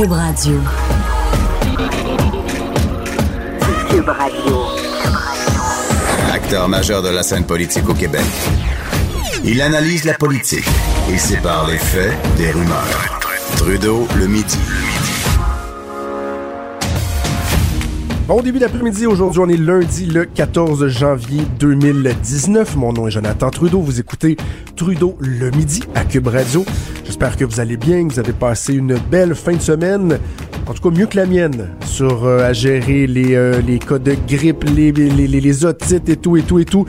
Cube Radio. Cube Radio. Acteur majeur de la scène politique au Québec. Il analyse la politique et sépare les faits des rumeurs. Trudeau le midi. Bon début d'après-midi, aujourd'hui on est lundi le 14 janvier 2019. Mon nom est Jonathan Trudeau, vous écoutez Trudeau le midi à Cube Radio. J'espère que vous allez bien, que vous avez passé une belle fin de semaine, en tout cas mieux que la mienne, sur euh, à gérer les, euh, les cas de grippe, les, les, les, otites et tout et tout et tout.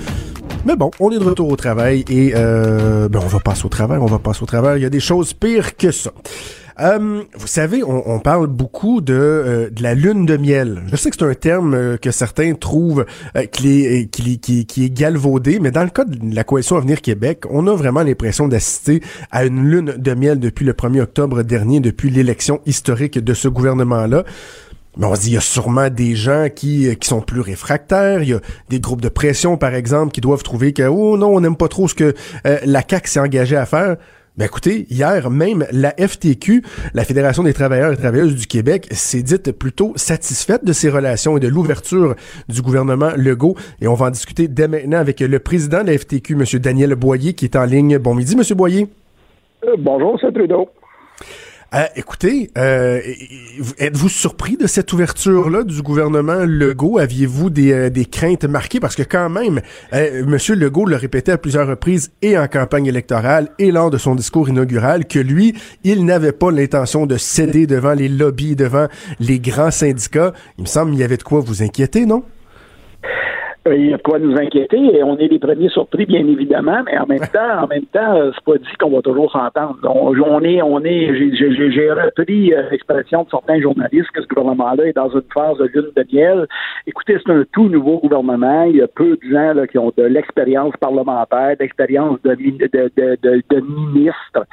Mais bon, on est de retour au travail et euh, ben on va passer au travail, on va passer au travail. Il y a des choses pires que ça. Euh, vous savez, on, on parle beaucoup de, euh, de la lune de miel. Je sais que c'est un terme euh, que certains trouvent euh, qui, est, qui, qui, qui est galvaudé, mais dans le cas de la coalition Avenir Québec, on a vraiment l'impression d'assister à une lune de miel depuis le 1er octobre dernier, depuis l'élection historique de ce gouvernement-là. Mais on se dit, il y a sûrement des gens qui, qui sont plus réfractaires. Il y a des groupes de pression, par exemple, qui doivent trouver que, oh non, on n'aime pas trop ce que euh, la CAQ s'est engagée à faire. Ben écoutez, hier même, la FTQ, la Fédération des travailleurs et travailleuses du Québec, s'est dite plutôt satisfaite de ces relations et de l'ouverture du gouvernement Legault. Et on va en discuter dès maintenant avec le président de la FTQ, M. Daniel Boyer, qui est en ligne. Bon midi, M. Boyer. Euh, bonjour, c'est Trudeau. Euh, écoutez, euh, êtes-vous surpris de cette ouverture-là du gouvernement Legault? Aviez-vous des, euh, des, craintes marquées? Parce que quand même, M. Legault le répétait à plusieurs reprises et en campagne électorale et lors de son discours inaugural que lui, il n'avait pas l'intention de céder devant les lobbies, devant les grands syndicats. Il me semble qu'il y avait de quoi vous inquiéter, non? Euh, il y a de quoi nous inquiéter on est les premiers surpris, bien évidemment, mais en même temps, en même temps, euh, c'est pas dit qu'on va toujours s'entendre. On, on, est, on est, j'ai repris euh, l'expression de certains journalistes que ce gouvernement-là est dans une phase de lune de miel. Écoutez, c'est un tout nouveau gouvernement. Il y a peu de gens là, qui ont de l'expérience parlementaire, d'expérience de, de, de, de, de ministre.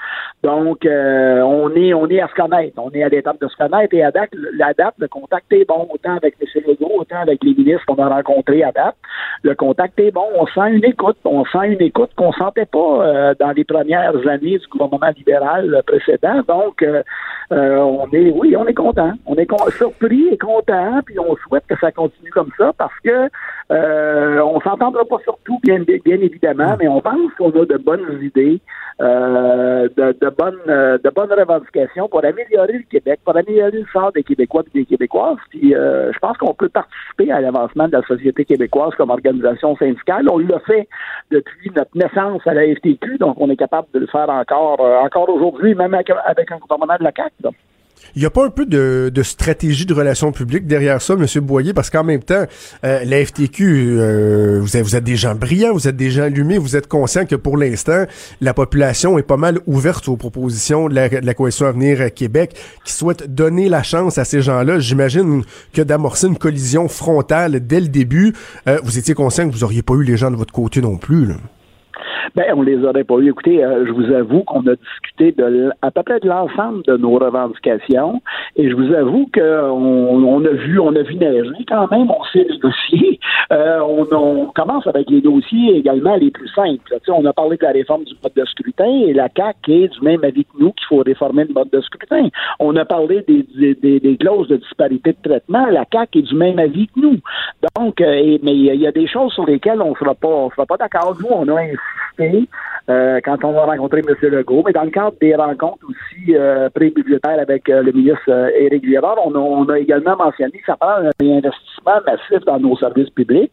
Donc, euh, on est, on est à se connaître. On est à l'étape de se connaître et à date, la date, le contact est bon, autant avec M. Legault, autant avec les ministres qu'on a rencontrés à date le contact est bon. On sent une écoute. On sent une écoute qu'on sentait pas euh, dans les premières années du gouvernement libéral précédent. Donc, euh, euh, on est, oui, on est content. On est surpris et content, puis on souhaite que ça continue comme ça parce que euh, on s'entendra pas sur tout, bien, bien évidemment, mais on pense qu'on a de bonnes idées, euh, de, de, bonnes, de bonnes revendications pour améliorer le Québec, pour améliorer le sort des Québécois et des Québécoises. Puis, je pense qu'on peut participer à l'avancement de la société québécoise comme organisation syndicale. On l'a fait depuis notre naissance à la FTQ, donc on est capable de le faire encore, encore aujourd'hui, même avec, un gouvernement de la CAQ. Il n'y a pas un peu de, stratégie de relations publiques derrière ça, M. Boyer, parce qu'en même temps, euh, la FTQ, euh, vous, êtes, des gens brillants, vous êtes des gens allumés, vous êtes conscients que pour l'instant, la population est pas mal ouverte aux propositions de la, de la Coalition Avenir Québec, qui souhaite donner la chance à ces gens-là. J'imagine que d'amorcer une collision frontale dès le début, euh, vous étiez conscient que vous auriez pas eu les gens de votre côté non plus. Ben, on les aurait pas eu. Écoutez, euh, je vous avoue qu'on a discuté de à peu près de l'ensemble de nos revendications, et je vous avoue qu'on on a vu, on a vu neiger quand même. On sait négocier. Euh, on, on, commence avec les dossiers également les plus simples. Tu on a parlé de la réforme du mode de scrutin, et la CAC est du même avis que nous qu'il faut réformer le mode de scrutin. On a parlé des, des, des, clauses de disparité de traitement. La CAC est du même avis que nous. Donc, euh, mais il y, a des choses sur lesquelles on ne sera pas, pas d'accord. Nous, on a insisté euh, quand on va rencontrer M. Legault, mais dans le cadre des rencontres aussi euh, pré-budgétaires avec euh, le ministre Éric Girard, on a, également mentionné que ça prend un réinvestissement massif dans nos services publics.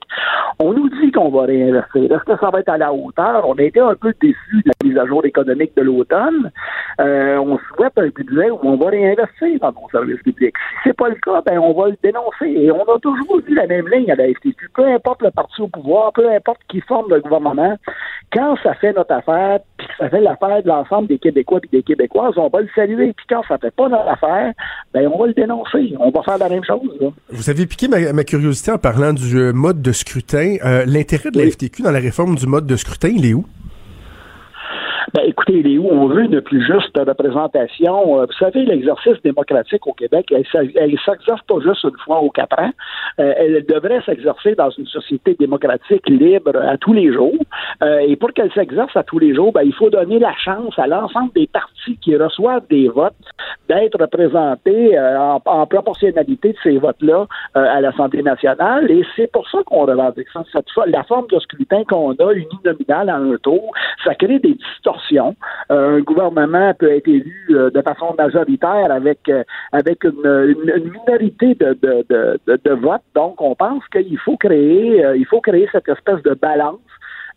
On nous dit qu'on va réinvestir. Est-ce que ça va être à la hauteur? On a été un peu déçus de la mise à jour économique de l'automne. On souhaite un budget où on va réinvestir dans nos services publics. Si c'est pas le cas, ben on va le dénoncer. Et on a toujours vu la même ligne à la FTQ. Peu importe le parti au pouvoir, peu importe qui forme le gouvernement, quand ça fait notre affaire, puis que ça fait l'affaire de l'ensemble des Québécois et des Québécoises, on va le saluer. Puis quand ça fait pas notre affaire, ben on va le dénoncer. On va faire la même chose. Là. Vous avez piqué ma, ma, curiosité en parlant du euh, mode de scrutin. Euh, L'intérêt de la oui. FTQ dans la réforme du mode de scrutin, il est où? Ben, écoutez, il est où? On veut une plus juste représentation. Euh, vous savez, l'exercice démocratique au Québec, elle, elle s'exerce pas juste une fois aux quatre ans. Euh, elle devrait s'exercer dans une société démocratique libre à tous les jours. Euh, et pour qu'elle s'exerce à tous les jours, ben, il faut donner la chance à l'ensemble des partis qui reçoivent des votes d'être représentés en, proportionnalité de ces votes-là à l'Assemblée nationale. Et c'est pour ça qu'on revendique ça. Cette la forme de scrutin qu'on a, uninominale à un tour, ça crée des distorsions. Un gouvernement peut être élu de façon majoritaire avec avec une, minorité de, votes. Donc, on pense qu'il faut créer il faut créer cette espèce de balance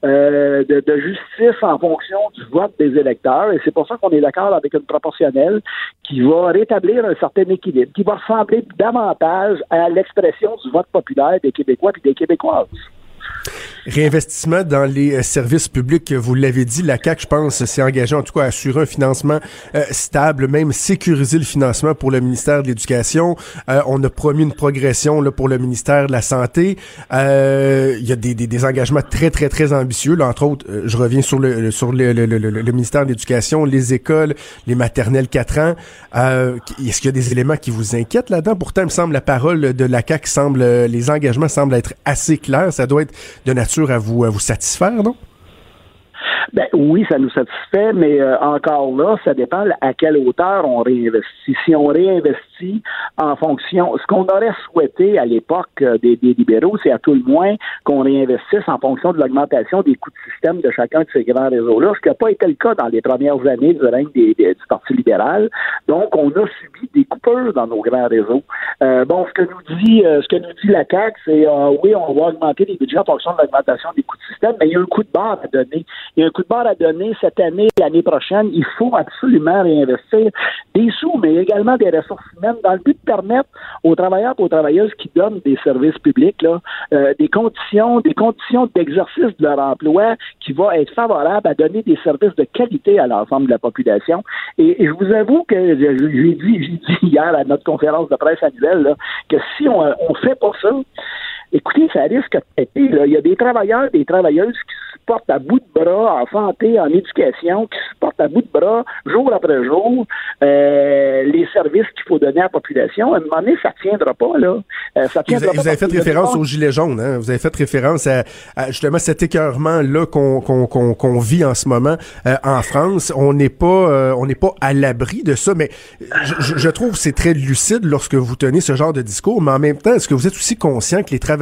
euh, de, de, justice en fonction du vote des électeurs. Et c'est pour ça qu'on est d'accord avec une proportionnelle qui va rétablir un certain équilibre, qui va ressembler davantage à l'expression du vote populaire des Québécois et des Québécoises. Réinvestissement dans les euh, services publics, vous l'avez dit, la CAQ, je pense, s'est engagée en tout cas à assurer un financement euh, stable, même sécuriser le financement pour le ministère de l'Éducation. Euh, on a promis une progression là, pour le ministère de la Santé. Il y a des, des, des, engagements très, très, très ambitieux. Là, entre autres, je reviens sur le, sur le, le, le, ministère de l'Éducation, les écoles, les maternelles 4 ans. Est-ce qu'il y a des éléments qui vous inquiètent là-dedans? Pourtant, il me semble la parole de la CAQ semble, les engagements semblent être assez clairs. Ça doit être de nature à vous, à vous satisfaire, non? Ben oui, ça nous satisfait, mais euh, encore là, ça dépend à quelle hauteur on réinvestit. Si on réinvestit en fonction, ce qu'on aurait souhaité à l'époque euh, des, libéraux, c'est à tout le moins qu'on réinvestisse en fonction de l'augmentation des coûts de système de chacun de ces grands réseaux-là, ce qui n'a pas été le cas dans les premières années du règne des, du Parti libéral. Donc, on a subi des coupures dans nos grands réseaux. Euh, bon, ce que nous dit, ce que nous dit la CAC, c'est oui, on va augmenter les budgets en fonction de l'augmentation des coûts de système, mais il y a un coup de barre à donner. Il y de à donner cette année, l'année prochaine. Il faut absolument réinvestir des sous, mais également des ressources humaines dans le but de permettre aux travailleurs et aux travailleuses qui donnent des services publics euh, des conditions, des conditions d'exercice de leur emploi qui vont être favorables à donner des services de qualité à l'ensemble de la population. Et, je vous avoue que j'ai dit, dit hier à notre conférence de presse annuelle que si on ne fait pas ça, écoutez, ça risque de péter. Il y a des travailleurs, des travailleuses qui portent à bout de bras en santé, en éducation, qui supportent à bout de bras jour après jour euh, les services qu'il faut donner à la population. À un moment donné, ça ne tiendra pas. Là. Euh, ça tiendra vous, avez, fait référence aux Gilets jaunes. Hein? Vous avez fait référence à, justement cet écœurement-là qu'on qu'on vit en ce moment euh, en France. On n'est pas, on n'est pas à l'abri de ça, mais je, je trouve c'est très lucide lorsque vous tenez ce genre de discours, mais en même temps, est-ce que vous êtes aussi conscient que les travailleurs,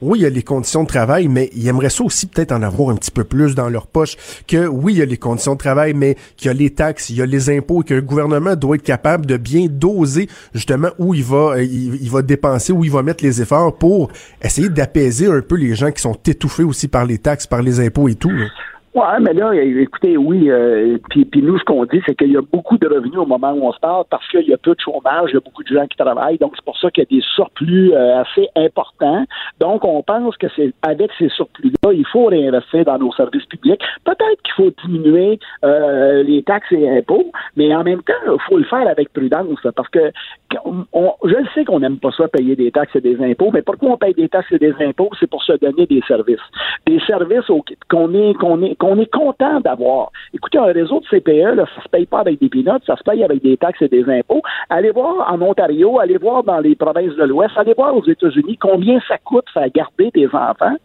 oui, il y a les conditions de travail, mais ils aimeraient ça aussi peut-être en avoir un petit peu plus dans leur poche que oui, il y a les conditions de travail, mais qu'il y a les taxes, il y a les impôts et que le gouvernement doit être capable de bien doser justement où il va, euh, il, va dépenser, où il va mettre les efforts pour essayer d'apaiser un peu les gens qui sont étouffés aussi par les taxes, par les impôts et tout. Ouais, mais là, écoutez, oui, euh, puis, nous, ce qu'on dit, c'est qu'il y a beaucoup de revenus au moment où on se parle parce qu'il y a peu de chômage, il y a beaucoup de gens qui travaillent, donc c'est pour ça qu'il y a des surplus euh, assez importants. Donc, on pense que c'est avec ces surplus-là, il faut réinvestir dans nos services publics. Peut-être qu'il faut diminuer euh, les taxes et impôts, mais en même temps, il faut le faire avec prudence parce que on, je sais qu'on n'aime pas ça payer des taxes et des impôts, mais pourquoi on paye des taxes et des impôts? C'est pour se donner des services. Des services qu'on est, qu'on est, on est content d'avoir. Écoutez, un réseau de CPE, là, ça se paye pas avec des pinottes, ça se paye avec des taxes et des impôts. Allez voir en Ontario, allez voir dans les provinces de l'Ouest, allez voir aux États-Unis combien ça coûte faire garder des enfants.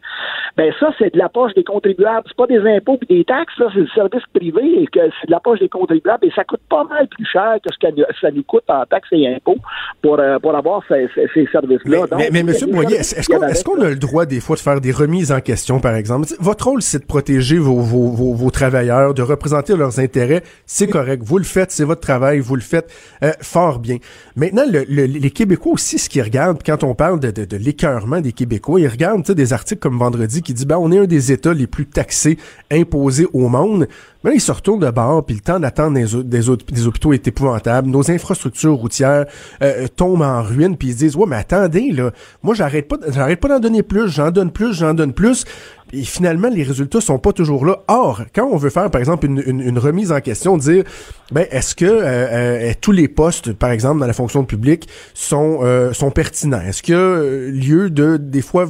Ben ça, c'est de la poche des contribuables. C'est pas des impôts et des taxes, là, c'est du service privé et que c'est de la poche des contribuables et ça coûte pas mal plus cher que ce que ça nous coûte en taxes et impôts pour, euh, pour avoir ces, services-là. Mais, mais, M. Boyer, est-ce qu'on a le droit des fois de faire des remises en question, par exemple? Votre rôle, c'est de protéger vos vos, travailleurs, de représenter leurs intérêts, c'est correct. Vous le faites, c'est votre travail, vous le faites euh, fort bien. Maintenant, les Québécois aussi, ce qu'ils regardent, quand on parle de, de, de l'écœurement des Québécois, ils regardent des articles comme Vendredi qui dit, ben, on est un des États les plus taxés, imposés au monde. Mais là, ils se retournent de bord, puis le temps d'attendre des, des, des, hôpitaux est épouvantable. Nos infrastructures routières euh, tombent en ruine, puis ils se disent, ouais, mais attendez, là, moi, j'arrête pas, j'arrête pas d'en donner plus, j'en donne plus, j'en donne plus. Et finalement, les résultats sont pas toujours là. Or, quand on veut faire, par exemple, une, une, remise en question, dire, ben, est-ce que euh, euh, tous les postes, par exemple, dans la fonction publique, sont euh, sont pertinents? Est-ce y a lieu de des fois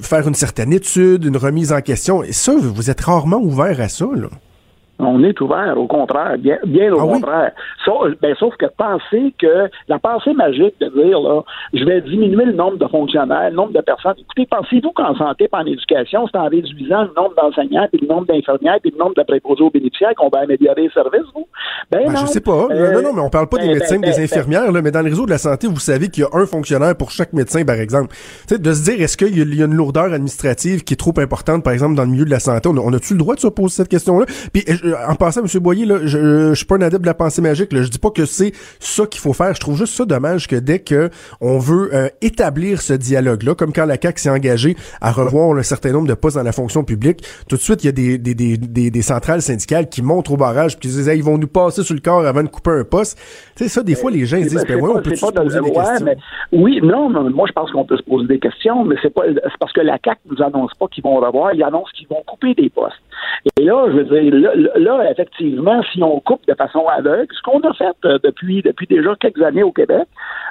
faire une certaine étude, une remise en question? Et ça, vous êtes rarement ouvert à ça, là. On est ouvert, au contraire, bien, bien au Ah oui? contraire. Sauf, ben, sauf que penser que la pensée magique de dire là, je vais diminuer le nombre de fonctionnaires, le nombre de personnes. Écoutez, pensez-vous qu'en santé et en éducation, c'est en réduisant le nombre d'enseignants, puis le nombre d'infirmières, puis le nombre de préposés aux bénéficiaires qu'on va améliorer les services, vous? Ben, Ben, non. je sais pas. Euh, non, non, mais on parle pas des ben, médecins, ben, des ben, infirmières, là, mais dans le réseau de la santé, vous savez qu'il y a un fonctionnaire pour chaque médecin, par exemple. Tu sais, de se dire, est-ce qu'il y, a- il y a une lourdeur administrative qui est trop importante, par exemple, dans le milieu de la santé? On a- on a-tu le droit de se poser cette question-là? Puis, euh, en passant, M. Boyer, là, je, je suis pas un adepte de la pensée magique, là. Je dis pas que c'est ça qu'il faut faire. Je trouve juste ça dommage que dès que on veut euh, établir ce dialogue-là, comme quand la CAQ s'est engagée à revoir un certain nombre de postes dans la fonction publique, tout de suite, il y a des, des, des, des, des centrales syndicales qui montrent au barrage puis qui disent, Hey, ils vont nous passer sur le corps avant de couper un poste? Tu sais, ça, des fois, les gens ils disent, ben ouais, on peut se poser des ouais, questions? mais- oui, non, mais moi je pense qu'on peut se poser des questions, mais c'est pas c'est parce que la CAC nous annonce pas qu'ils vont revoir, ils annoncent qu'ils vont couper des postes. Et là, je veux dire, là, là, effectivement, si on coupe de façon aveugle, ce qu'on a fait euh, depuis depuis déjà quelques années au Québec,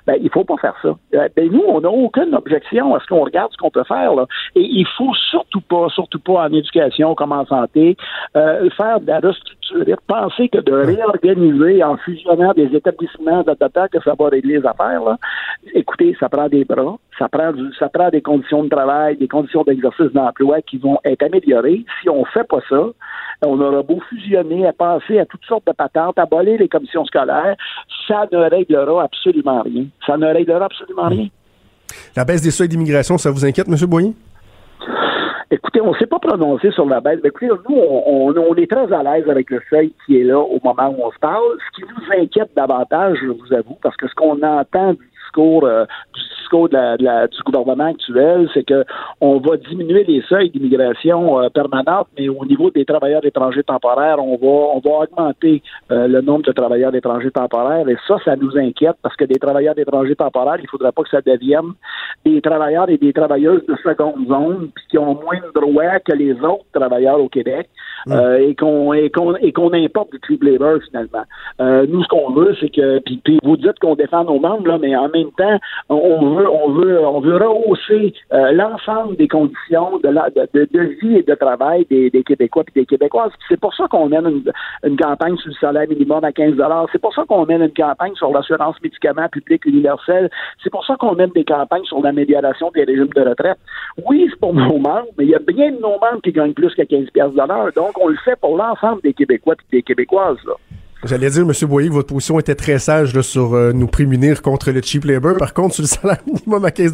ben il faut pas faire ça. Euh, Ben nous, on n'a aucune objection à ce qu'on regarde ce qu'on peut faire là. Et il faut surtout pas, surtout pas en éducation comme en santé, euh, faire de la restructurer, penser que de réorganiser en fusionnant des établissements de que ça va régler les affaires. Là. Écoutez, ça prend des bras, ça prend du, ça prend des conditions de travail, des conditions d'exercice d'emploi qui vont être améliorées. Si on fait pas ça, on aura beau fusionner, à penser à toutes sortes de patentes, abolir les commissions scolaires, ça ne réglera absolument rien. Ça ne réglera absolument rien. La baisse des seuils d'immigration, ça vous inquiète, M. Boyer? Écoutez, on ne s'est pas prononcé sur la baisse. Écoutez, nous, on est très à l'aise avec le seuil qui est là au moment où on se parle. Ce qui nous inquiète davantage, je vous avoue, parce que ce qu'on entend du discours, euh, du discours de la- de la- du gouvernement actuel, c'est que on va diminuer les seuils d'immigration euh, permanente, mais au niveau des travailleurs étrangers temporaires, on va on va augmenter euh, le nombre de travailleurs étrangers temporaires. Et ça, ça nous inquiète parce que des travailleurs étrangers temporaires, il faudrait pas que ça devienne des travailleurs et des travailleuses de seconde zone, puis qui ont moins de droits que les autres travailleurs au Québec, euh, et qu'on et qu'on et qu'on importe du cheap labor finalement. Nous, ce qu'on veut, c'est que puis, puis vous dites qu'on défend nos membres, là, mais en même temps, on veut on veut on veut rehausser euh, l'ensemble des conditions de, vie et de travail des, Québécois et des Québécoises. C'est pour ça qu'on mène une, campagne sur le salaire minimum à 15 C'est pour ça qu'on mène une campagne sur l'assurance médicaments publique universelle. C'est pour ça qu'on mène des campagnes sur l'amélioration des régimes de retraite. Oui, c'est pour nos membres, mais il y a bien de nos membres qui gagnent plus que 15 pièces de l'heure. Donc, on le fait pour l'ensemble des Québécois et des Québécoises. J'allais dire, M. Boyer, que votre position était très sage là, sur euh, nous prémunir contre le cheap labor. Par contre, sur le salaire minimum à 15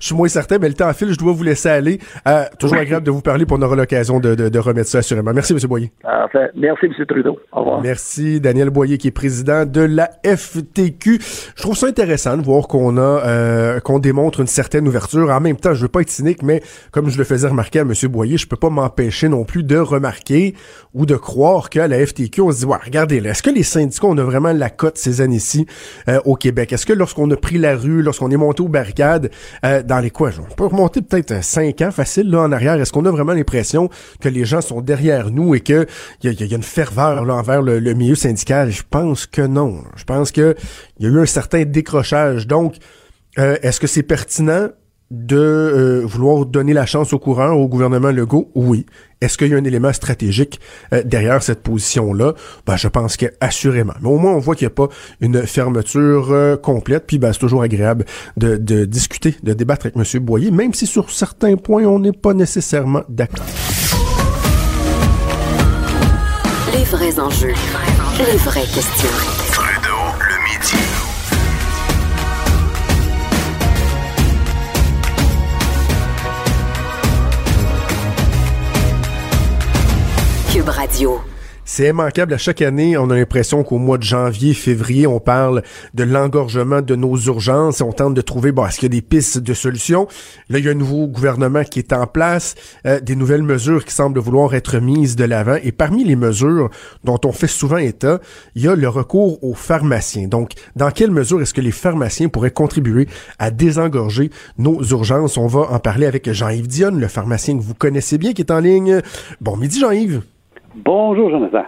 je suis moins certain, mais le temps file, je dois vous laisser aller. Euh, toujours agréable de vous parler, puis on aura l'occasion de, de, de remettre ça assurément. Merci, M. Boyer. Enfin, merci, M. Trudeau. Au revoir. Merci, Daniel Boyer, qui est président de la FTQ. Je trouve ça intéressant de voir qu'on a euh, qu'on démontre une certaine ouverture. En même temps, je veux pas être cynique, mais comme je le faisais remarquer à M. Boyer, je peux pas m'empêcher non plus de remarquer ou de croire qu'à la FTQ, on se dit, ouais, regardez, là, est-ce que les syndicats, on a vraiment la cote ces années-ci euh, au Québec? Est-ce que lorsqu'on a pris la rue, lorsqu'on est monté aux barricades, euh, dans les quoi, on peut remonter peut-être cinq ans facile là en arrière, est-ce qu'on a vraiment l'impression que les gens sont derrière nous et que il y a, y a une ferveur là, envers le, milieu syndical? Je pense que non. Je pense que il y a eu un certain décrochage. Donc, euh, est-ce que c'est pertinent de vouloir donner la chance au courant au gouvernement Legault? Oui. Est-ce qu'il y a un élément stratégique euh, derrière cette position-là? Ben, je pense que assurément. Mais au moins, on voit qu'il n'y a pas une fermeture euh, complète. Puis, ben, c'est toujours agréable de, de discuter, de débattre avec M. Boyer, même si sur certains points, on n'est pas nécessairement d'accord. Les vrais enjeux. Les vraies questions. Trudeau, le midi. C'est immanquable. À chaque année, on a l'impression qu'au mois de janvier, février, on parle de l'engorgement de nos urgences et on tente de trouver, bon, est-ce qu'il y a des pistes de solutions? Là, il y a un nouveau gouvernement qui est en place, euh, des nouvelles mesures qui semblent vouloir être mises de l'avant. Et parmi les mesures dont on fait souvent état, il y a le recours aux pharmaciens. Donc, dans quelle mesure est-ce que les pharmaciens pourraient contribuer à désengorger nos urgences? On va en parler avec Jean-Yves Dionne, le pharmacien que vous connaissez bien, qui est en ligne. Bon midi, Jean-Yves. Bonjour, Jonathan.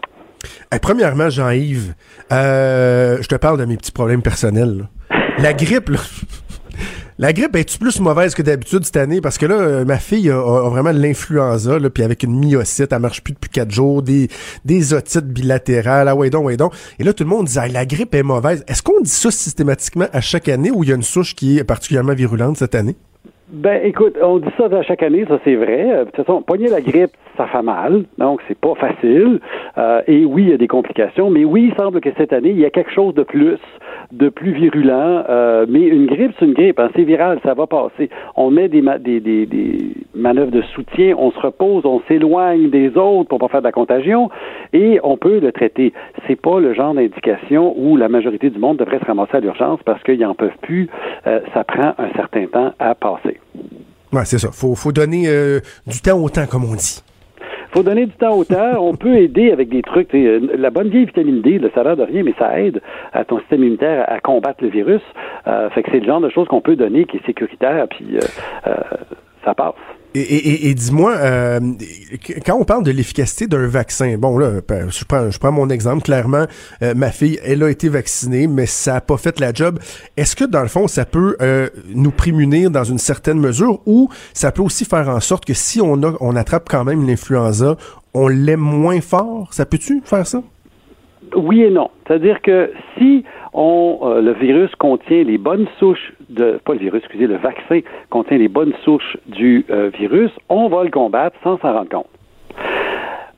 Hey, premièrement, Jean-Yves, euh, je te parle de mes petits problèmes personnels. La grippe, là. La grippe est-tu plus mauvaise que d'habitude cette année? Parce que là, euh, ma fille a, vraiment l'influenza, là, puis avec une myocyte, elle marche plus depuis quatre jours, des, otites bilatérales, ah ouais donc, ouais donc. Et là, tout le monde dit, la grippe est mauvaise. Est-ce qu'on dit ça systématiquement à chaque année ou il y a une souche qui est particulièrement virulente cette année? Ben, écoute, on dit ça à chaque année, ça c'est vrai. Euh, de toute façon, pogner la grippe, ça fait mal, donc c'est pas facile. Euh, et oui, il y a des complications, mais oui, il semble que cette année, il y a quelque chose de plus, de plus virulent. Euh, mais une grippe, c'est une grippe, hein, c'est viral, ça va passer. On met des, des, des, manœuvres de soutien, on se repose, on s'éloigne des autres pour pas faire de la contagion, et on peut le traiter. C'est pas le genre d'indication où la majorité du monde devrait se ramasser à l'urgence parce qu'ils n'en peuvent plus. ça prend un certain temps à passer. Ouais, c'est ça. Faut, faut donner euh, du temps au temps, comme on dit. Faut donner du temps au temps. On peut aider avec des trucs. Euh, la bonne vieille vitamine D, ça a l'air de rien, mais ça aide à ton système immunitaire à combattre le virus. Euh, fait que c'est le genre de choses qu'on peut donner qui est sécuritaire, puis ça passe. Et, et, dis-moi, euh, quand on parle de l'efficacité d'un vaccin, bon là, ben, je prends, je prends mon exemple, clairement, euh, ma fille, elle a été vaccinée, mais ça n'a pas fait la job. Est-ce que dans le fond, ça peut euh, nous prémunir dans une certaine mesure ou ça peut aussi faire en sorte que si on, a, on attrape quand même l'influenza, on l'aime moins fort? Ça peut-tu faire ça? Oui et non. C'est-à-dire que si on, euh, le virus contient les bonnes souches de, pas le virus, excusez, le vaccin contient les bonnes souches du euh, virus, on va le combattre sans s'en rendre compte.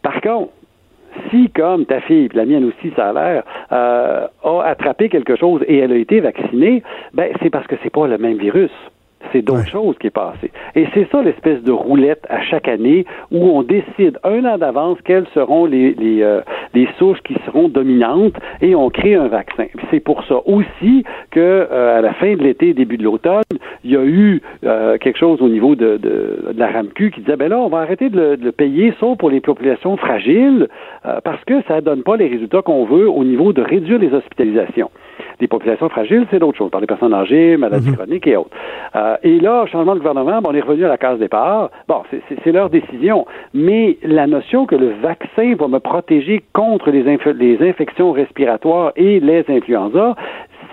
Par contre, si, comme ta fille, la mienne aussi, ça a l'air, euh, a attrapé quelque chose et elle a été vaccinée, ben c'est parce que c'est pas le même virus. C'est d'autres choses qui est passé. Et c'est ça l'espèce de roulette à chaque année où on décide un an d'avance quelles seront les, les, euh, les souches qui seront dominantes et on crée un vaccin. C'est pour ça aussi que euh, à la fin de l'été, début de l'automne, il y a eu euh, quelque chose au niveau de, de, de, la RAMQ qui disait ben là, on va arrêter de le, de le payer sauf pour les populations fragiles parce que ça donne pas les résultats qu'on veut au niveau de réduire les hospitalisations. Les populations fragiles, c'est d'autres choses, par les personnes âgées, maladies mhm. chroniques et autres. Euh, et là, changement de gouvernement, on est revenu à la case départ. Bon, c'est leur décision. Mais la notion que le vaccin va me protéger contre les, les infections respiratoires et les influenza,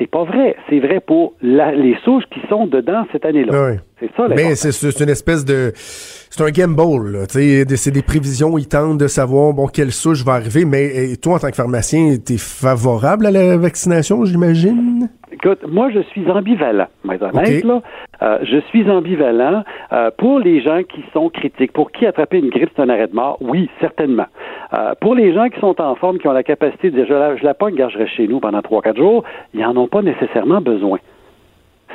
c'est pas vrai. C'est vrai pour les souches qui sont dedans cette année-là. C'est ça. Mais c'est une espèce de, c'est un gamble. C'est des prévisions. Ils tentent de savoir bon quelle souche va arriver. Mais toi, en tant que pharmacien, t'es favorable à la vaccination, j'imagine? Écoute, moi, je suis ambivalent, mais là. Euh, je suis ambivalent euh, pour les gens qui sont critiques. Pour qui attraper une grippe, c'est un arrêt de mort? Oui, certainement. Euh, pour les gens qui sont en forme, qui ont la capacité de dire, je la, je la pogne, je chez nous pendant trois, quatre jours, ils n'en ont pas nécessairement besoin.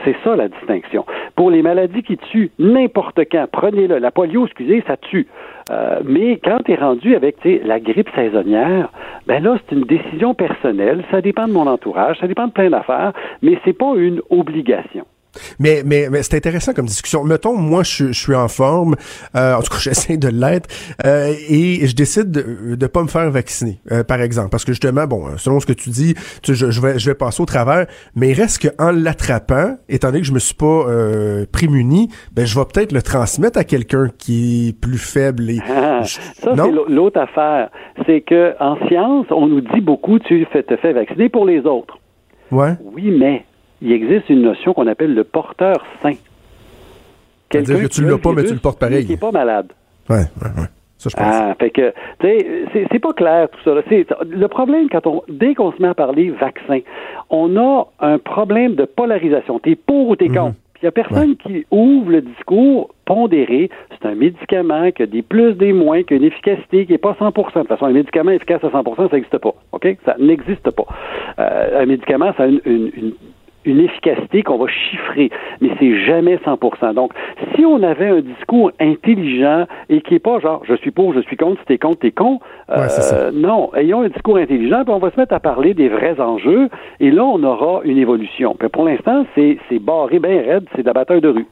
C'est ça la distinction. Pour les maladies qui tuent n'importe quand, prenez-le. La polio, excusez, ça tue. Euh, mais quand tu es rendu avec la grippe saisonnière, ben là, c'est une décision personnelle. Ça dépend de mon entourage, ça dépend de plein d'affaires, mais c'est pas une obligation. Mais, mais, mais c'est intéressant comme discussion. Mettons, moi, je, je suis en forme, euh, en tout cas, j'essaie de l'être, euh, et je décide de ne pas me faire vacciner, euh, par exemple. Parce que justement, bon, selon ce que tu dis, tu, je, je, vais, je vais passer au travers, mais il reste qu'en l'attrapant, étant donné que je me suis pas euh, prémuni, ben, je vais peut-être le transmettre à quelqu'un qui est plus faible. Et, ah, ça, c'est l'autre affaire. C'est que en science, on nous dit beaucoup, tu te fais vacciner pour les autres. Ouais. Oui, mais il existe une notion qu'on appelle le porteur sain. C'est-à-dire que tu l'as pas, mais tu le portes pareil. Qui n'est pas malade. Ouais, ouais, ouais. Ça, je pense. Ah, fait que, tu sais, c'est pas clair tout ça. Le problème, quand on, dès qu'on se met à parler vaccin, on a un problème de polarisation. T'es pour ou t'es mhm. contre. Puis il n'y a personne qui ouvre le discours pondéré. C'est un médicament qui a des plus, des moins, qui a une efficacité qui n'est pas 100% De toute façon, un médicament efficace à 100 ça n'existe pas. OK? Ça n'existe pas. Euh, un médicament, ça a une, une une efficacité qu'on va chiffrer, mais c'est jamais 100%. Donc, si on avait un discours intelligent et qui est pas genre je suis pour, je suis contre, si t'es contre, t'es con, euh, non, ayons un discours intelligent, puis on va se mettre à parler des vrais enjeux, et là on aura une évolution. Puis pour l'instant, c'est barré bien raide, c'est d'abatteur de rue.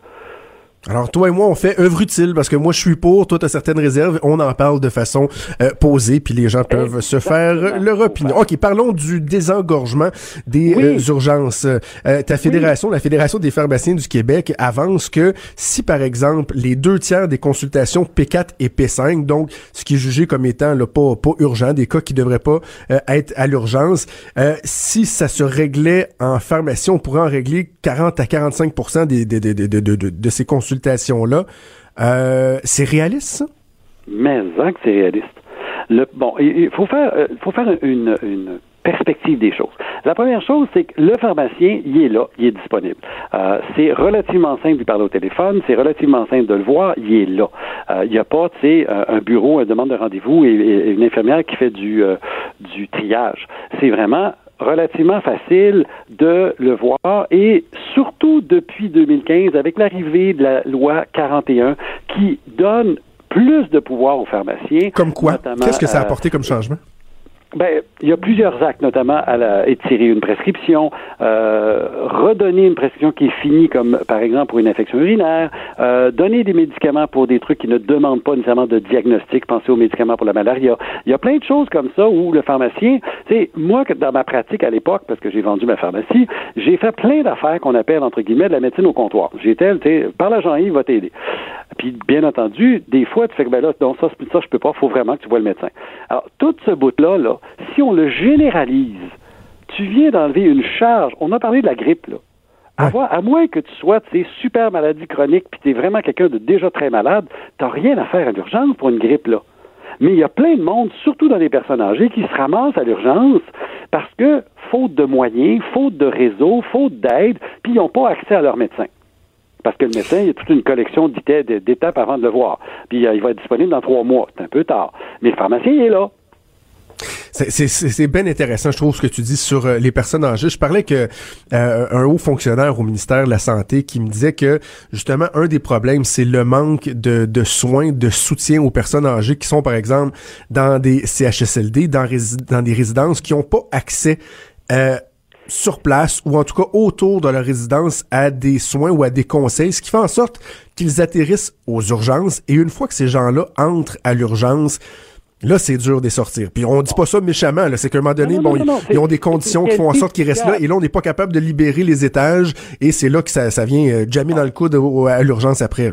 Alors, toi et moi, on fait œuvre utile parce que moi, je suis pour, toi, tu as certaines réserves. On en parle de façon euh, posée, puis les gens peuvent se faire leur opinion. OK, parlons du désengorgement des euh, urgences. Euh, ta fédération, la Fédération des pharmaciens du Québec, avance que si, par exemple, les deux tiers des consultations P4 et P5, donc ce qui est jugé comme étant là, pas, pas urgent, des cas qui devraient pas être à l'urgence, si ça se réglait en pharmacie, on pourrait en régler 40 à 45 des, de, de, de, de ces consultations là euh, c'est réaliste, ça? Mais hein, que c'est réaliste. Bon, il faut faire, euh, faut faire une, perspective des choses. La première chose, c'est que le pharmacien, il est là, il est disponible. Euh, c'est relativement simple de parler au téléphone, c'est relativement simple de le voir, il est là. il n'y a pas, tu sais, un bureau, une demande de rendez-vous et, une infirmière qui fait du, du triage. C'est vraiment relativement facile de le voir et surtout depuis 2015 avec l'arrivée de la loi 41 qui donne plus de pouvoir aux pharmaciens. Comme quoi? Qu'est-ce que ça a apporté comme changement? Ben, il y a plusieurs actes, notamment à la, étirer une prescription, euh, redonner une prescription qui est finie, comme par exemple pour une infection urinaire, euh, donner des médicaments pour des trucs qui ne demandent pas nécessairement de diagnostic, penser aux médicaments pour la malaria. Il y a plein de choses comme ça où le pharmacien, tu moi, dans ma pratique à l'époque, parce que j'ai vendu ma pharmacie, j'ai fait plein d'affaires qu'on appelle, entre guillemets, de la médecine au comptoir. J'étais, tu sais, par la Jean-Yves va t'aider. Puis, bien entendu, des fois, tu fais que, ben là, non, ça, ça, je peux pas, faut vraiment que tu vois le médecin. Alors, tout ce bout-là, là, si on le généralise, tu viens d'enlever une charge. On a parlé de la grippe, là. À, moins que tu sois ces super maladies chroniques puis tu es vraiment quelqu'un de déjà très malade, tu n'as rien à faire à l'urgence pour une grippe, là. Mais il y a plein de monde, surtout dans les personnes âgées, qui se ramassent à l'urgence parce que, faute de moyens, faute de réseau, faute d'aide, puis ils n'ont pas accès à leur médecin parce que le médecin, il y a toute une collection d'étapes avant de le voir. Puis euh, il va être disponible dans trois mois. C'est un peu tard. Mais le pharmacien, il est là. C'est bien intéressant, je trouve, ce que tu dis sur euh, les personnes âgées. Je parlais que euh, un haut fonctionnaire au ministère de la Santé qui me disait que justement un des problèmes, c'est le manque de, de, soins, de soutien aux personnes âgées qui sont, par exemple, dans des CHSLD, dans, des résidences qui n'ont pas accès euh, sur place ou en tout cas autour de leur résidence à des soins ou à des conseils, ce qui fait en sorte qu'ils atterrissent aux urgences et une fois que ces gens-là entrent à l'urgence, Là, c'est dur de sortir. Puis on dit pas ça méchamment, c'est qu'à un moment donné, bon, ils, ont des conditions qui font en sorte qu'ils restent là, et là, on n'est pas capable de libérer les étages, et c'est là que ça, ça vient euh, jammer dans le coude à l'urgence après.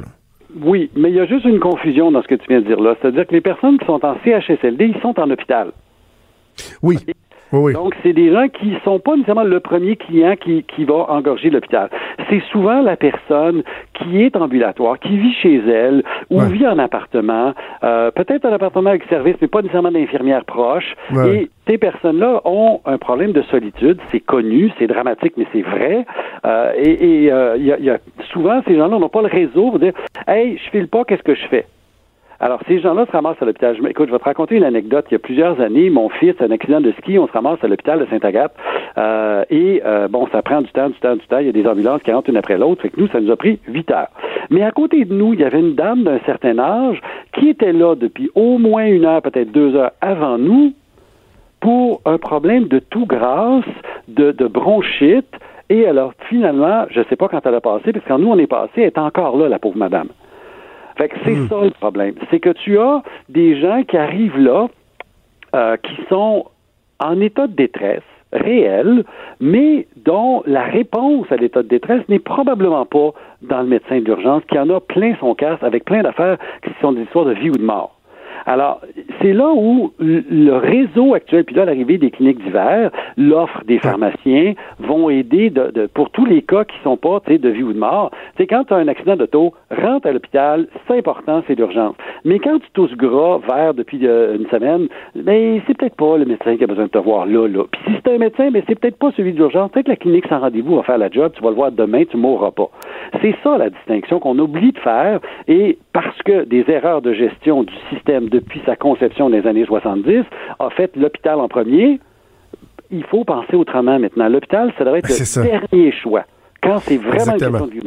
Oui, mais il y a juste une confusion dans ce que tu viens de dire là. C'est-à-dire que les personnes qui sont en CHSLD, ils sont en hôpital. Oui. Donc, c'est des gens qui sont pas nécessairement le premier client qui, qui va engorger l'hôpital. C'est souvent la personne qui est ambulatoire, qui vit chez elle ou vit en appartement, euh, peut-être un appartement avec service, mais pas nécessairement d'infirmière proche. Et ces personnes-là ont un problème de solitude. C'est connu, c'est dramatique, mais c'est vrai. Euh, et il euh, y, a, y, a, souvent, ces gens-là n'ont pas le réseau pour dire Hey, je file pas, qu'est-ce que je fais? Alors, ces gens-là se ramassent à l'hôpital. écoute, je vais te raconter une anecdote. Il y a plusieurs années, mon fils a un accident de ski. On se ramasse à l'hôpital de Sainte-Agathe. Euh, et, euh, bon, ça prend du temps, du temps, du temps. Il y a des ambulances qui rentrent une après l'autre. Fait que nous, ça nous a pris huit heures. Mais à côté de nous, il y avait une dame d'un certain âge qui était là depuis au moins une heure, peut-être deux heures avant nous, pour un problème de tout grasse, de, bronchite. Et alors, finalement, je ne sais pas quand elle a passé, parce que quand nous, on est passé, elle est encore là, la pauvre madame. Fait que c'est hmm. ça le problème. C'est que tu as des gens qui arrivent là, euh, qui sont en état de détresse réel, mais dont la réponse à l'état de détresse n'est probablement pas dans le médecin d'urgence, qui en a plein son casse avec plein d'affaires qui sont des histoires de vie ou de mort. Alors, c'est là où le réseau actuel, puis là, l'arrivée des cliniques d'hiver, l'offre des pharmaciens vont aider de, pour tous les cas qui sont pas de vie ou de mort. C'est quand tu as un accident d'auto, rentre à l'hôpital, c'est important, c'est d'urgence. Mais quand tu tousses gras, vert depuis euh, une semaine, mais ben, c'est peut-être pas le médecin qui a besoin de te voir là, là. Puis si c'est un médecin, mais ben, c'est peut-être pas celui d'urgence. Peut-être que la clinique sans rendez-vous va faire la job, tu vas le voir demain, tu mourras pas. C'est ça la distinction qu'on oublie de faire et parce que des erreurs de gestion du système depuis sa conception des années 70, a fait l'hôpital en premier. Il faut penser autrement maintenant. L'hôpital, ça devrait être le dernier choix, quand c'est vraiment une question de vie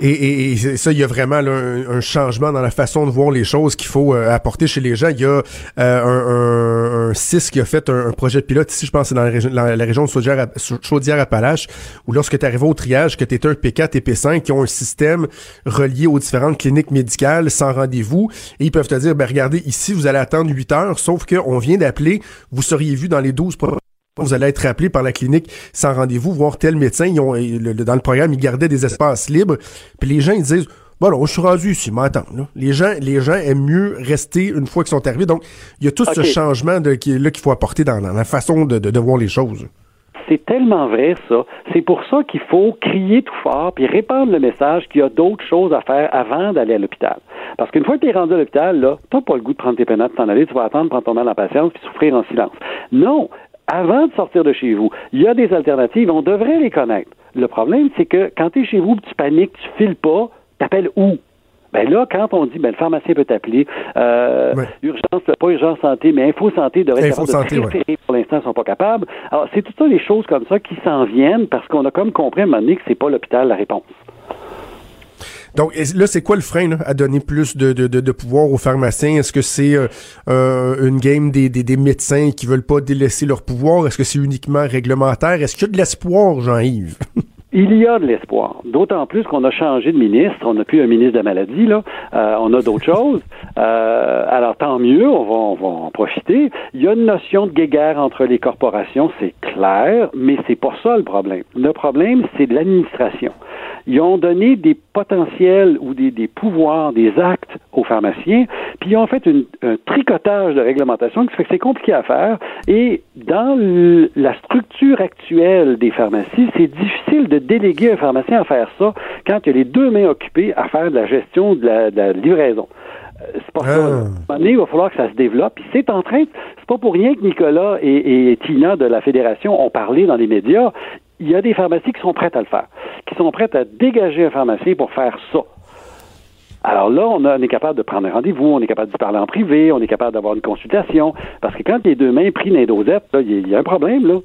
Et, et, ça, il y a vraiment là, un, changement dans la façon de voir les choses qu'il faut euh, apporter chez les gens. Il y a euh, un, un, un, CIS qui a fait un, projet pilote ici, je pense, dans la région, la, région de Chaudière-Appalaches, où lorsque tu arrives au triage, que tu es un P4 et P5, qui ont un système relié aux différentes cliniques médicales sans rendez-vous, et ils peuvent te dire, ben regardez, ici, vous allez attendre 8 heures, sauf qu'on vient d'appeler, vous seriez vu dans les 12 vous allez être appelé par la clinique sans rendez-vous, voir tel médecin. Ils ont, dans le programme, ils gardaient des espaces libres. Puis les gens, ils disent, bon, je suis rendu ici, m'attends. Les gens, les gens aiment mieux rester une fois qu'ils sont arrivés. Donc, il y a tout ce changement de, qui, là qu'il faut apporter dans, la façon de, de, voir les choses. C'est tellement vrai, ça. C'est pour ça qu'il faut crier tout fort puis répandre le message qu'il y a d'autres choses à faire avant d'aller à l'hôpital. Parce qu'une fois que tu es rendu à l'hôpital, là, t'as pas le goût de prendre tes pénates, t'en aller, tu vas attendre, prendre ton mal en patience puis souffrir en silence. Non, avant de sortir de chez vous. Il y a des alternatives, on devrait les connaître. Le problème, c'est que quand tu es chez vous, tu paniques, tu files pas, t'appelles où? Ben là, quand on dit, ben, le pharmacien peut t'appeler, euh, urgence, pas urgence santé, mais info santé devrait info santé, ouais. pour l'instant, ils sont pas capables. Alors, c'est tout ça des choses comme ça qui s'en viennent parce qu'on a comme compris à un moment donné que c'est pas l'hôpital la réponse. Donc là, c'est quoi le frein à donner plus de, de, de, pouvoir aux pharmaciens? Est-ce que c'est euh, euh, une game des, des, des, médecins qui veulent pas délaisser leur pouvoir? Est-ce que c'est uniquement réglementaire? Est-ce qu'il y a de l'espoir, Jean-Yves? Il y a de l'espoir. D'autant plus qu'on a changé de ministre. On n'a plus un ministre de la maladie, là. Euh, on a d'autres choses. alors, tant mieux, on va, on va en profiter. Il y a une notion de guéguerre entre les corporations, c'est clair, mais c'est pas ça le problème. Le problème, c'est de l'administration. Ils ont donné des potentiels ou des, pouvoirs, des actes aux pharmaciens, puis ils ont fait un tricotage de réglementation qui fait que c'est compliqué à faire. Et dans la structure actuelle des pharmacies, c'est difficile de déléguer un pharmacien à faire ça quand il y a les deux mains occupées à faire de la gestion de la, livraison euh, c'est pas ça. Moment donné, il va falloir que ça se développe. C'est en train, c'est pas pour rien que Nicolas et, et, Tina de la Fédération ont parlé dans les médias il y a des pharmacies qui sont prêtes à le faire, qui sont prêtes à dégager un pharmacien pour faire ça. Alors là, on, est capable de prendre un rendez-vous, on est capable de parler en privé, on est capable d'avoir une consultation, parce que quand les deux mains pris dans les dosettes, il y, a un problème, là.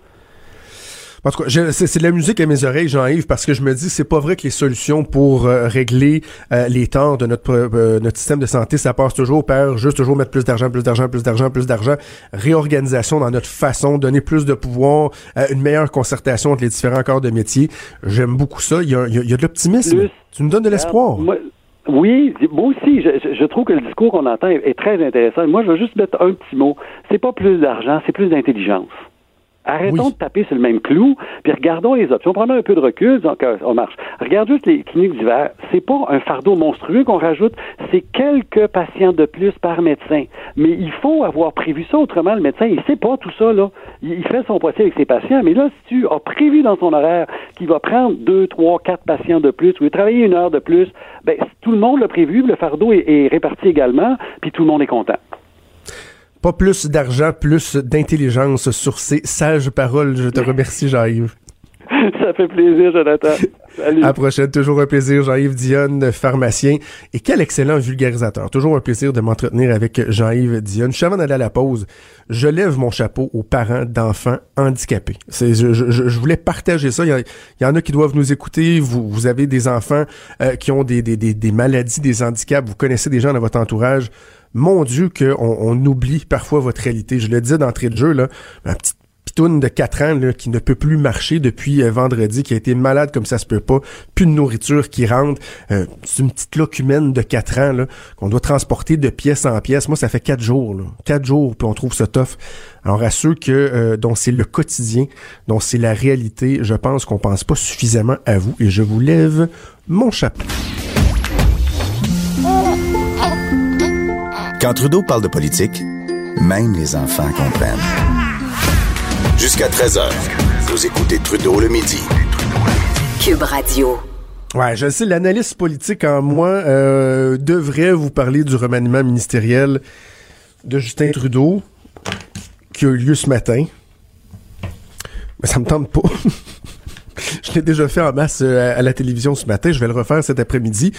En tout cas, c'est de la musique à mes oreilles, Jean-Yves, parce que je me dis, c'est pas vrai que les solutions pour euh, régler euh, les temps de notre euh, notre système de santé, ça passe toujours par juste toujours mettre plus d'argent, plus d'argent, plus d'argent, plus d'argent, réorganisation dans notre façon, donner plus de pouvoir, une meilleure concertation entre les différents corps de métier. J'aime beaucoup ça. Il y a, il y a, de l'optimisme. Tu nous donnes de l'espoir. Oui, moi aussi, je, je, trouve que le discours qu'on entend est, est, très intéressant. Moi, je veux juste mettre un petit mot. C'est pas plus d'argent, c'est plus d'intelligence. Arrêtons de taper sur le même clou, puis regardons les options. Prenons un peu de recul, donc euh, on marche. Regarde juste les cliniques d'hiver. C'est pas un fardeau monstrueux qu'on rajoute, c'est quelques patients de plus par médecin. Mais il faut avoir prévu ça, autrement le médecin, il sait pas tout ça, là. Il, fait son possible avec ses patients, mais là, si tu as prévu dans son horaire qu'il va prendre deux, trois, quatre patients de plus, ou travailler une heure de plus, ben, tout le monde l'a prévu, le fardeau est réparti également, puis tout le monde est content. Pas plus d'argent, plus d'intelligence sur ces sages paroles. Je te remercie, Jean-Yves. Ça fait plaisir, Jonathan. Salut. À la prochaine. Toujours un plaisir, Jean-Yves Dionne, pharmacien. Et quel excellent vulgarisateur. Toujours un plaisir de m'entretenir avec Jean-Yves Dionne. Je avant d'aller à la pause, je lève mon chapeau aux parents d'enfants handicapés. C'est, je, je, je, voulais partager ça. Il y, en a qui doivent nous écouter. Vous, vous avez des enfants euh, qui ont des, des, des, des maladies, des handicaps. Vous connaissez des gens dans votre entourage mon Dieu, qu'on on oublie parfois votre réalité. Je le disais d'entrée de jeu, là, ma petite pitoune de 4 ans là, qui ne peut plus marcher depuis euh, vendredi, qui a été malade comme ça se peut pas, plus de nourriture qui rentre. Euh, c'est une petite locumène de 4 ans là, qu'on doit transporter de pièce en pièce. Moi, ça fait 4 jours. Là. 4 jours, puis on trouve ça tough. Alors à ceux que euh, dont c'est le quotidien, dont c'est la réalité, je pense qu'on pense pas suffisamment à vous et je vous lève mon chapeau. Quand Trudeau parle de politique, même les enfants comprennent. Jusqu'à 13h, vous écoutez Trudeau le midi. Cube Radio. Ouais, je sais, l'analyste politique en moi euh, devrait vous parler du remaniement ministériel de Justin Trudeau qui a eu lieu ce matin. Mais ça me tente pas. Je l'ai déjà fait en masse euh, à la télévision ce matin. Je vais le refaire cet après-midi.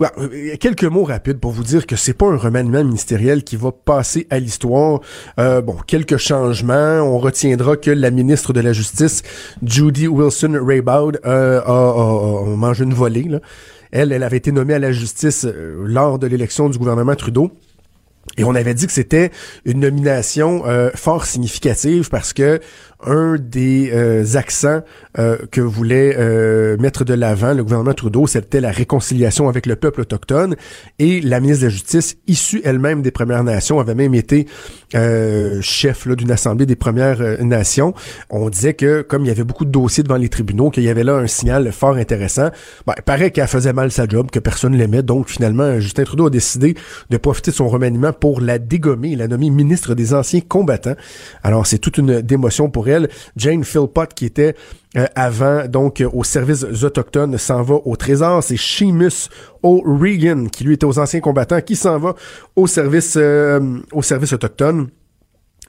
Euh, quelques mots rapides pour vous dire que c'est pas un remaniement ministériel qui va passer à l'histoire. Euh, bon, quelques changements. On retiendra que la ministre de la Justice, Judy Wilson-Raybould, a, a, a, mangé une volée. Là Elle, elle avait été nommée à la justice lors de l'élection du gouvernement Trudeau. Et on avait dit que c'était une nomination fort significative parce que un des euh, accents euh, que voulait euh, mettre de l'avant le gouvernement Trudeau, c'était la réconciliation avec le peuple autochtone. Et la ministre de la Justice, issue elle-même des Premières Nations, avait même été chef d'une assemblée des Premières Nations. On disait que comme il y avait beaucoup de dossiers devant les tribunaux, qu'il y avait là un signal fort intéressant. Ben, il paraît qu'elle faisait mal sa job, que personne l'aimait. Donc finalement, Justin Trudeau a décidé de profiter de son remaniement pour la dégommer et la nommer ministre des Anciens combattants. Alors c'est toute une démotion pour Jane Philpott, qui était euh, avant donc au service autochtones, s'en va au Trésor. C'est Seamus O'Regan, qui lui était aux anciens combattants, qui s'en va au service, euh, au service autochtone.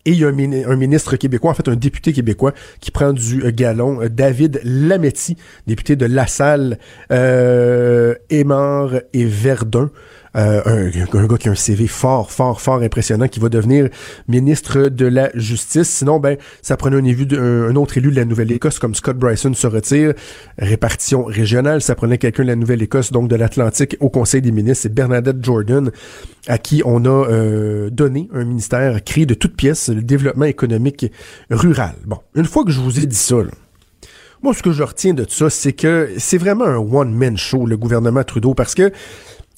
Et il y a un, ministre québécois, en fait un député québécois, qui prend du euh, galon, David Lametti, député de La Salle, euh, et Verdun. Euh, un, gars qui a un CV fort, fort, fort impressionnant, qui va devenir ministre de la Justice. Sinon, ben, ça prenait un, un, autre élu de la Nouvelle-Écosse, comme Scott Bryson se retire. Répartition régionale, ça prenait quelqu'un de la Nouvelle-Écosse, donc de l'Atlantique, au Conseil des ministres. C'est Bernadette Jordan, à qui on a euh, donné un ministère créé de toutes pièces, le développement économique rural. Bon, une fois que je vous ai dit ça, moi, ce que je retiens de ça, c'est que c'est vraiment un one-man show, le gouvernement Trudeau, parce que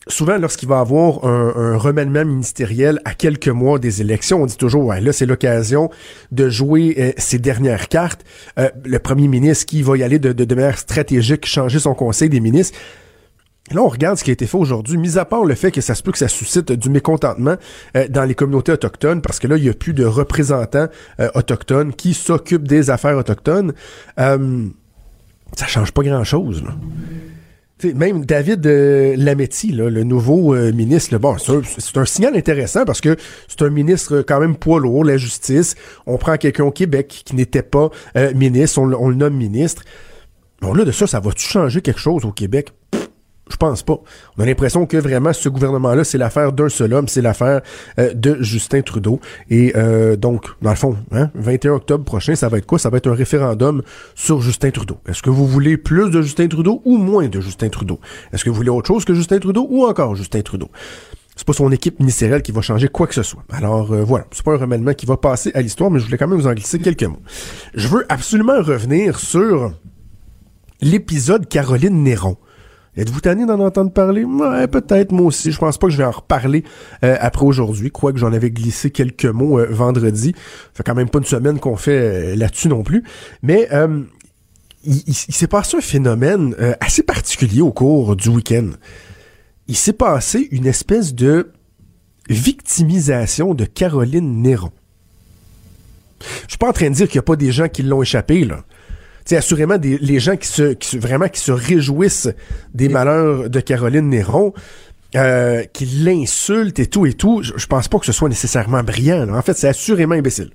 souvent, lorsqu'il va avoir un, remaniement ministériel à quelques mois des élections, on dit toujours, ouais, là, c'est l'occasion de jouer euh, ses dernières cartes. Euh, le premier ministre qui va y aller de, de, manière stratégique, changer son conseil des ministres. Là, on regarde ce qui a été fait aujourd'hui, mis à part le fait que ça se peut que ça suscite du mécontentement euh, dans les communautés autochtones, parce que là, il n'y a plus de représentants autochtones qui s'occupent des affaires autochtones. ça change pas grand-chose. Même David euh, Lametti, le nouveau euh, ministre, bon, c'est un, signal intéressant parce que c'est un ministre quand même poids lourd, la justice. On prend quelqu'un au Québec qui n'était pas euh, ministre, on, le nomme ministre. Bon, là, de ça, ça va-tu changer quelque chose au Québec? Je pense pas. On a l'impression que vraiment ce gouvernement-là, c'est l'affaire d'un seul homme, c'est l'affaire euh, de Justin Trudeau. Et euh, donc, dans le fond, hein, 21 octobre prochain, ça va être quoi? Ça va être un référendum sur Justin Trudeau. Est-ce que vous voulez plus de Justin Trudeau ou moins de Justin Trudeau? Est-ce que vous voulez autre chose que Justin Trudeau ou encore Justin Trudeau? c'est pas son équipe ministérielle qui va changer quoi que ce soit. Alors euh, voilà, c'est pas un remaniement qui va passer à l'histoire, mais je voulais quand même vous en glisser quelques mots. Je veux absolument revenir sur l'épisode Caroline Néron. Êtes-vous tanné d'en entendre parler? Ouais, peut-être, moi aussi. Je pense pas que je vais en reparler euh, après aujourd'hui, quoique j'en avais glissé quelques mots euh, vendredi. Ça fait quand même pas une semaine qu'on fait euh, là-dessus non plus. Mais il, s'est passé un phénomène assez particulier au cours du week-end. Il s'est passé une espèce de victimisation de Caroline Néron. Je suis pas en train de dire qu'il n'y a pas des gens qui l'ont échappé, là c'est assurément des, les gens qui se, qui vraiment qui se réjouissent des malheurs de Caroline Néron, euh, qui l'insultent et tout et tout, je, pense pas que ce soit nécessairement brillant. En fait, c'est assurément imbécile.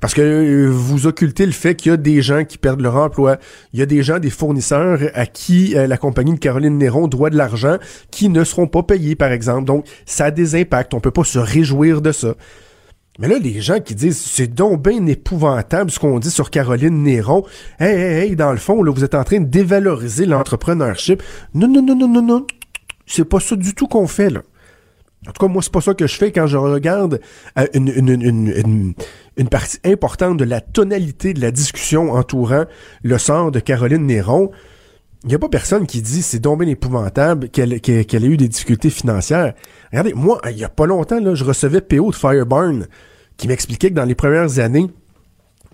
Parce que euh, vous occultez le fait qu'il y a des gens qui perdent leur emploi, il y a des gens, des fournisseurs à qui euh, la compagnie de Caroline Néron doit de l'argent, qui ne seront pas payés, par exemple. Donc, ça a des impacts. On peut pas se réjouir de ça. Mais là, les gens qui disent c'est donc bien épouvantable ce qu'on dit sur Caroline Néron. Hey, hey, hey, dans le fond, là, vous êtes en train de dévaloriser l'entrepreneurship. Non, non, non, non, non, non. C'est pas ça du tout qu'on fait, là. En tout cas, moi, c'est pas ça que je fais quand je regarde euh, une, une, une, une, partie importante de la tonalité de la discussion entourant le sort de Caroline Néron. Il n'y a pas personne qui dit c'est bien épouvantable qu'elle qu'elle ait eu des difficultés financières. Regardez, moi, il y a pas longtemps, là, je recevais PO de Fireburn qui m'expliquait que dans les premières années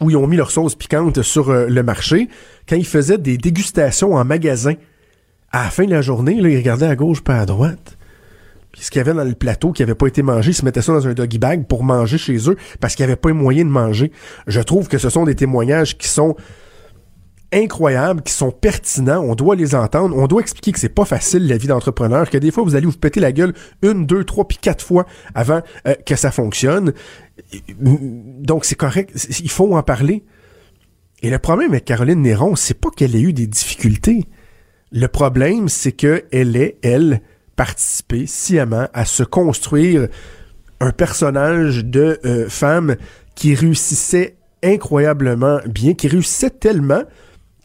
où ils ont mis leur sauce piquante sur euh, le marché, quand ils faisaient des dégustations en magasin, à la fin de la journée, là, ils regardaient à gauche pas à droite. Puis ce qu'il y avait dans le plateau qui avait pas été mangé, ils se mettaient ça dans un doggy bag pour manger chez eux parce qu'il n'y avait pas moyen de manger. Je trouve que ce sont des témoignages qui sont incroyables, qui sont pertinents, on doit les entendre, on doit expliquer que c'est pas facile la vie d'entrepreneur, que des fois vous allez vous péter la gueule une, deux, trois, puis quatre fois avant euh, que ça fonctionne. Donc c'est correct, il faut en parler. Et le problème avec Caroline Néron, c'est pas qu'elle ait eu des difficultés. Le problème, c'est qu'elle est, elle, participé sciemment à se construire un personnage de euh, femme qui réussissait incroyablement bien, qui réussissait tellement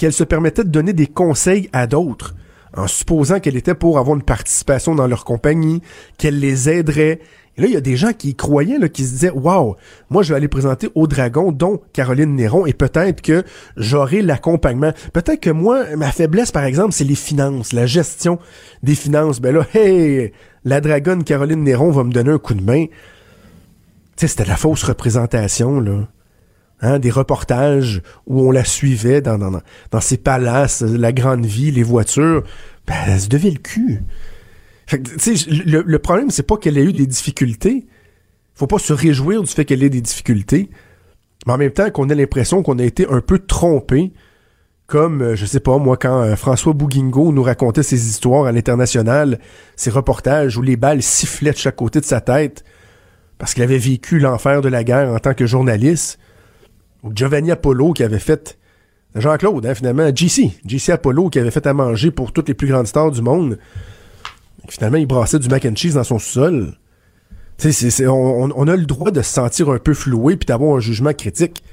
qu'elle se permettait de donner des conseils à d'autres en supposant qu'elle était pour avoir une participation dans leur compagnie, qu'elle les aiderait. Et là, il y a des gens qui croyaient, qui se disaient, waouh, moi, je vais aller présenter au Dragon, dont Caroline Néron, et peut-être que j'aurai l'accompagnement. Peut-être que moi, ma faiblesse, par exemple, c'est les finances, la gestion des finances. Ben là, hey, la dragonne Caroline Néron va me donner un coup de main. Tu sais, c'était la fausse représentation, là. Hein, des reportages où on la suivait dans, ses palaces, la grande vie, les voitures. Ben, elle se devait le cul. Fait que, le, le problème, c'est pas qu'elle ait eu des difficultés. Faut pas se réjouir du fait qu'elle ait des difficultés. Mais en même temps, qu'on ait l'impression qu'on a été un peu trompé. Comme, euh, je sais pas, moi, quand euh, François Bouguingo nous racontait ses histoires à l'international, ses reportages où les balles sifflaient de chaque côté de sa tête, parce qu'il avait vécu l'enfer de la guerre en tant que journaliste. Giovanni Apollo qui avait fait Jean-Claude, hein, finalement, JC, JC Apollo qui avait fait à manger pour toutes les plus grandes stars du monde. finalement, il brassait du mac and cheese dans son sous-sol. On, on, a le droit de se sentir un peu floué puis d'avoir un jugement critique.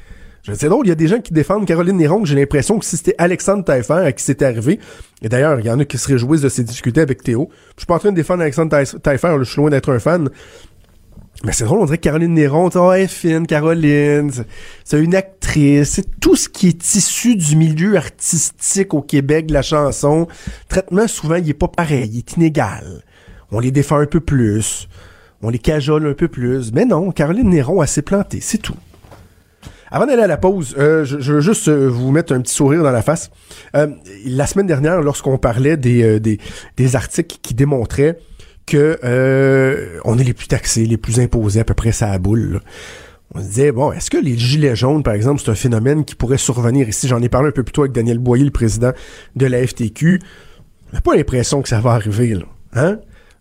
C'est drôle, il y a des gens qui défendent Caroline Néron, j'ai l'impression que si c'était Alexandre Taillefer à qui c'était arrivé, et d'ailleurs, il y en a qui se réjouissent de ces difficultés avec Théo. Je suis pas en train de défendre Alexandre Taillefer, je suis loin d'être un fan, mais c'est drôle, on dirait Caroline Néron, oh, elle est fine, Caroline, c'est une actrice, c'est tout ce qui est issu du milieu artistique au Québec, de la chanson. Traitement, souvent, il est pas pareil, il est inégal. On les défend un peu plus, on les cajole un peu plus. Mais non, Caroline Néron, elle s'est plantée, c'est tout. Avant d'aller à la pause, euh, je, veux juste euh, vous mettre un petit sourire dans la face. Euh, la semaine dernière, lorsqu'on parlait des, des articles qui démontraient euh, on est les plus taxés, les plus imposés à peu près ça à boule. On se disait, bon, est-ce que les gilets jaunes, par exemple, c'est un phénomène qui pourrait survenir ici? J'en ai parlé un peu plus tôt avec Daniel Boyer, le président de la FTQ. J'ai pas l'impression que ça va arriver, là. Hein?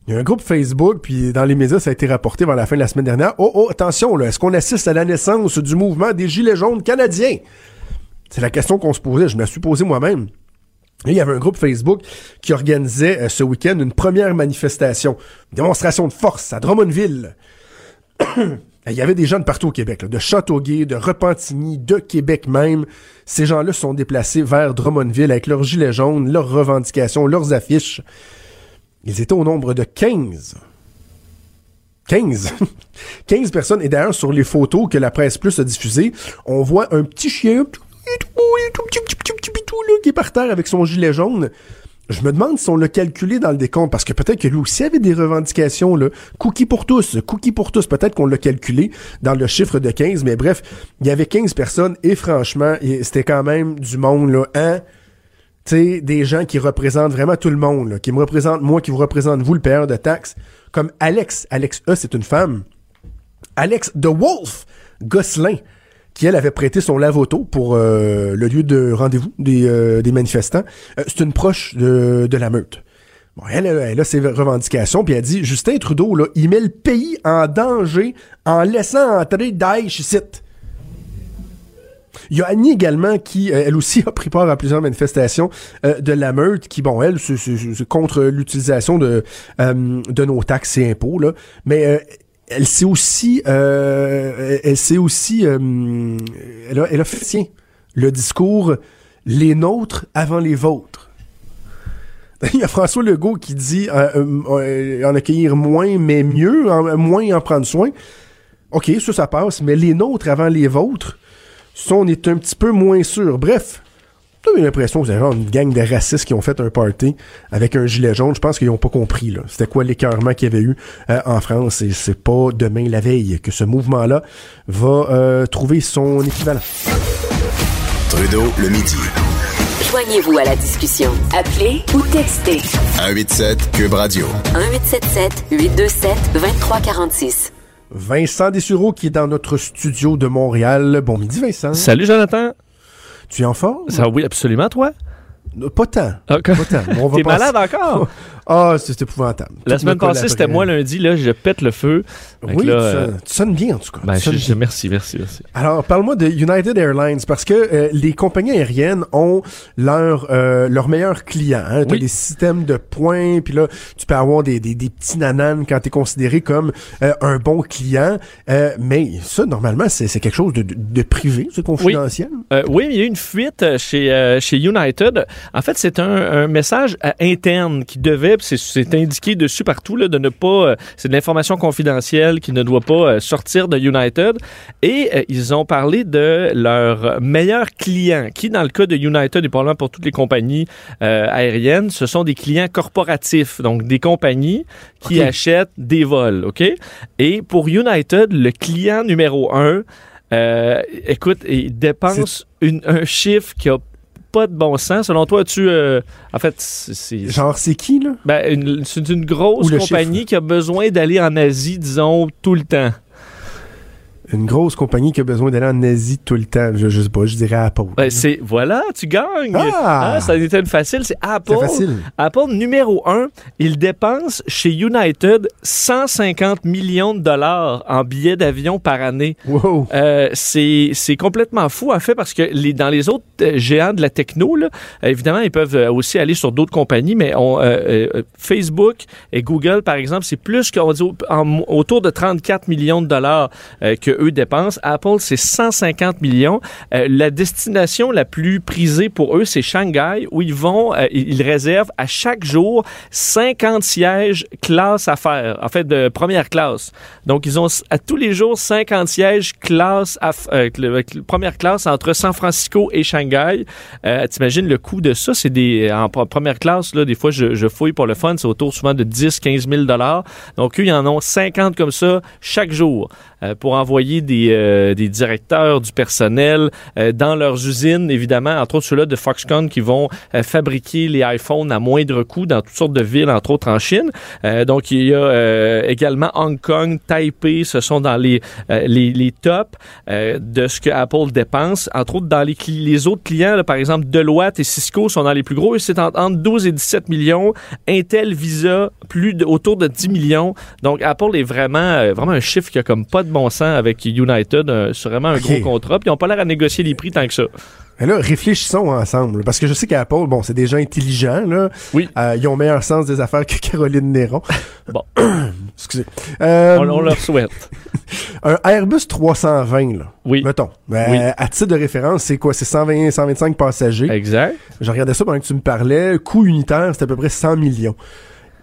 Il y a un groupe Facebook, puis dans les médias, ça a été rapporté vers la fin de la semaine dernière. Oh, oh, attention, est-ce qu'on assiste à la naissance du mouvement des Gilets jaunes canadiens? C'est la question qu'on se posait. Je me suis posée moi-même il y avait un groupe Facebook qui organisait euh, ce week-end une première manifestation, une démonstration de force à Drummondville. il y avait des gens de partout au Québec, de Châteauguay, de Repentigny, de Québec même. Ces gens-là sont déplacés vers Drummondville avec leurs gilets jaunes, leurs revendications, leurs affiches. Ils étaient au nombre de 15. 15. 15 personnes. Et d'ailleurs, sur les photos que la Presse Plus a diffusées, on voit un petit chien qui est par terre avec son gilet jaune. Je me demande si on l'a calculé dans le décompte, parce que peut-être que lui aussi avait des revendications, là. Cookie pour tous, cookie pour tous. Peut-être qu'on l'a calculé dans le chiffre de 15, mais bref, il y avait 15 personnes, et franchement, c'était quand même du monde, là, hein? Tu sais, des gens qui représentent vraiment tout le monde, là, qui me représentent moi, qui vous représentent vous, le payeur de taxes, comme Alex. Alex E, c'est une femme. Alex The Wolf Gosselin qui elle avait prêté son lavoto pour euh, le lieu de rendez-vous des, euh, manifestants. Euh, c'est une proche de, la meute. Bon, elle, a ses revendications, puis elle dit Justin Trudeau, il met le pays en danger en laissant entrer Daesh ici. Il y a Annie également qui, elle aussi, a pris part à plusieurs manifestations de la meute, qui, bon, elle, c'est contre l'utilisation de, de nos taxes et impôts, là. Mais elle s'est aussi, euh, elle s'est aussi, euh, elle, a, elle a fait, tiens, le discours les nôtres avant les vôtres. Il y a François Legault qui dit euh, en accueillir moins, mais mieux, en, moins en prendre soin. OK, ça, ça passe, mais les nôtres avant les vôtres, ça, on est un petit peu moins sûr. Bref, j'ai l'impression que c'est genre une gang de racistes qui ont fait un party avec un gilet jaune. Je pense qu'ils n'ont pas compris. C'était quoi l'écœurement qu'il y avait eu euh, en France. Et c'est pas demain la veille que ce mouvement-là va euh, trouver son équivalent. Trudeau, le midi. Joignez-vous à la discussion. Appelez ou textez. 187 Cube Radio. 1877 827 2346. Vincent Dessureau qui est dans notre studio de Montréal. Bon midi Vincent. Salut Jonathan. Tu es en forme? Ça, oui, absolument, toi? Pas tant. Ah, pas tant. T'es malade encore? Ah, c'est épouvantable. La semaine passée, c'était moi lundi, là, je pète le feu. oui, là, tu, sonnes, bien en tout cas. Ben, je, merci, merci, merci. Alors, parle-moi de United Airlines, parce que euh, les compagnies aériennes ont leur, euh, leur meilleurs clients. Hein. Tu as des systèmes de points, puis là, tu peux avoir des, des, des petits nananes quand tu es considéré comme euh, un bon client. mais ça, normalement, c'est quelque chose de, de, privé, c'est confidentiel. Oui. oui, mais il y a eu une fuite chez, chez United En fait, c'est un, message interne qui devait, c'est indiqué dessus partout, là, de ne pas, c'est de l'information confidentielle qui ne doit pas sortir de United. Et ils ont parlé de leur meilleur client, qui dans le cas de United et probablement pour toutes les compagnies aériennes, ce sont des clients corporatifs, donc des compagnies qui achètent des vols, OK? Et pour United, le client numéro un, euh, écoute, il dépense un chiffre qui a pas de bon sens. Selon toi, tu. Euh, en fait, c'est. Genre, c'est qui, là? Ben, c'est une grosse compagnie qui a besoin d'aller en Asie, disons, tout le temps une grosse compagnie qui a besoin d'aller en Asie tout le temps. Je, je sais pas, je dirais Apple. Ben, c'est, voilà, tu gagnes. Ah! ah ça a été une facile. C'est Apple. facile. Apple, numéro un, il dépense chez United 150 millions de dollars en billets d'avion par année. Wow. Euh, c'est, c'est complètement fou, en fait, parce que les, dans les autres euh, géants de la techno, là, évidemment, ils peuvent euh, aussi aller sur d'autres compagnies, mais on, Facebook et Google, par exemple, c'est plus qu'on dit autour de 34 millions de dollars que eux dépensent. Apple, c'est 150 millions. Euh, la destination la plus prisée pour eux, c'est Shanghai, où ils vont, euh, ils réservent à chaque jour 50 sièges classe affaires, en fait, de première classe. Donc, ils ont à tous les jours 50 sièges classe, euh, première classe entre San Francisco et Shanghai. T'imagines le coût de ça? C'est des, en première classe, là, des fois, je, je fouille pour le fun, c'est autour souvent de 10, 15 000 dollars. Donc, eux, ils en ont 50 comme ça chaque jour. Euh, pour envoyer des, euh, des, directeurs du personnel euh, dans leurs usines, évidemment, entre autres ceux-là de Foxconn qui vont fabriquer les iPhones à moindre coût dans toutes sortes de villes, entre autres en Chine. donc, il y a également Hong Kong, Taipei, ce sont dans les, les, les tops de ce que Apple dépense. Entre autres, dans les, les autres clients, par exemple, Deloitte et Cisco sont dans les plus gros. C'est entre 12 et 17 millions. Intel, Visa, plus de, autour de 10 millions. Donc, Apple est vraiment, vraiment un chiffre qui a comme pas de bon sens avec United. Euh, c'est vraiment un gros contrat. Puis ils n'ont pas l'air à négocier les prix tant que ça. Mais là, réfléchissons ensemble. Parce que je sais qu'Apple, bon, c'est des gens intelligents, là. Oui. Euh, ils ont meilleur sens des affaires que Caroline Néron. bon. Excusez. Euh, on, leur souhaite. un Airbus 320, là. Oui. Mettons. Ben, À titre de référence, c'est quoi? C'est 120, 125 passagers. Exact. Je regardais ça pendant que tu me parlais. Coût unitaire, c'est à peu près 100 millions.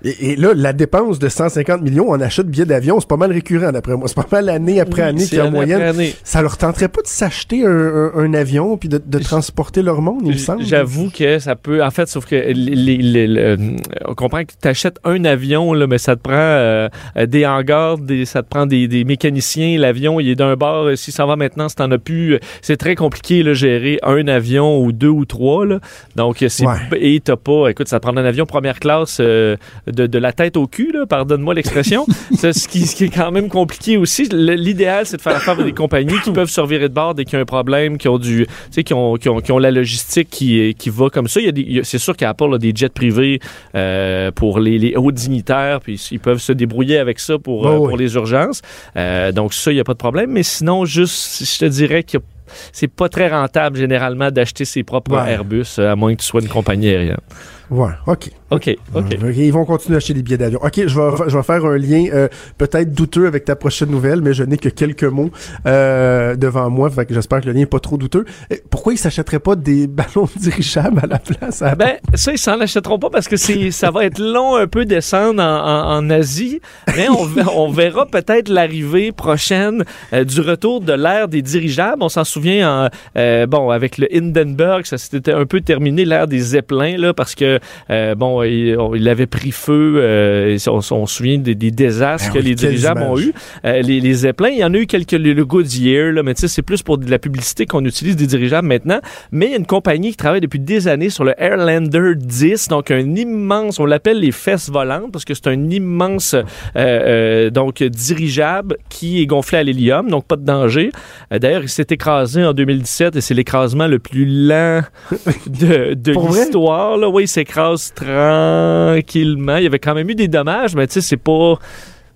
Et, là, la dépense de 150 millions en achat de billets d'avion, c'est pas mal récurrent d'après moi. C'est pas mal année après année qu'en moyenne. Ça leur tenterait pas de s'acheter un, avion puis de, transporter leur monde, il me semble. J'avoue que ça peut. En fait, sauf que les, on comprend que tu achètes un avion, là, mais ça te prend euh, des hangars, des, ça te prend des, mécaniciens. L'avion, il est d'un bord. Si ça va maintenant, si t'en as plus, c'est très compliqué de gérer un avion ou deux ou trois. Là. Donc, c'est et t'as pas. Écoute, ça te prend un avion première classe. Euh, de, la tête au cul, pardonne-moi l'expression. ce, qui, ce qui est quand même compliqué aussi. L'idéal, c'est de faire affaire avec des compagnies qui peuvent se de bord dès qu'il y a un problème, qui ont du, qui ont, qui ont, qui ont la logistique qui, qui va comme ça. C'est sûr qu'Apple a des jets privés euh, pour les, hauts dignitaires, puis ils peuvent se débrouiller avec ça pour, euh, pour les urgences. Euh, donc ça, il n'y a pas de problème. Mais sinon, juste, je te dirais que c'est pas très rentable généralement d'acheter ses propres Airbus, à moins que tu sois une compagnie aérienne. Ouais, OK. OK, OK. Ils vont continuer à acheter des billets d'avion. OK, je vais, je vais faire un lien euh, peut-être douteux avec ta prochaine nouvelle, mais je n'ai que quelques mots euh, devant moi, fait que j'espère que le lien n'est pas trop douteux. pourquoi ils s'achèteraient pas des ballons dirigeables à la place? ben, ça, ils s'en achèteront pas parce que c'est ça va être long un peu descendre en, en, Asie, mais on, on verra peut-être l'arrivée prochaine euh, du retour de l'ère des dirigeables. On s'en souvient, en, bon, avec le Hindenburg, ça s'était un peu terminé l'ère des zeppelins, là, parce que, bon, il, avait pris feu. Euh, on, se souvient des, désastres ben que les dirigeables ont eu. Euh, les, les Zeppelin, il y en a eu quelques le Goodyear, là, mais tu sais, c'est plus pour de la publicité qu'on utilise des dirigeables maintenant. Mais il y a une compagnie qui travaille depuis des années sur le Airlander 10, donc un immense, on l'appelle les fesses volantes parce que c'est un immense euh, donc dirigeable qui est gonflé à l'hélium, donc pas de danger. D'ailleurs, il s'est écrasé en 2017 et c'est l'écrasement le plus lent de, de l'histoire. Oui, il s'écrase tranquillement. Il y avait quand même eu des dommages, mais tu sais, c'est pas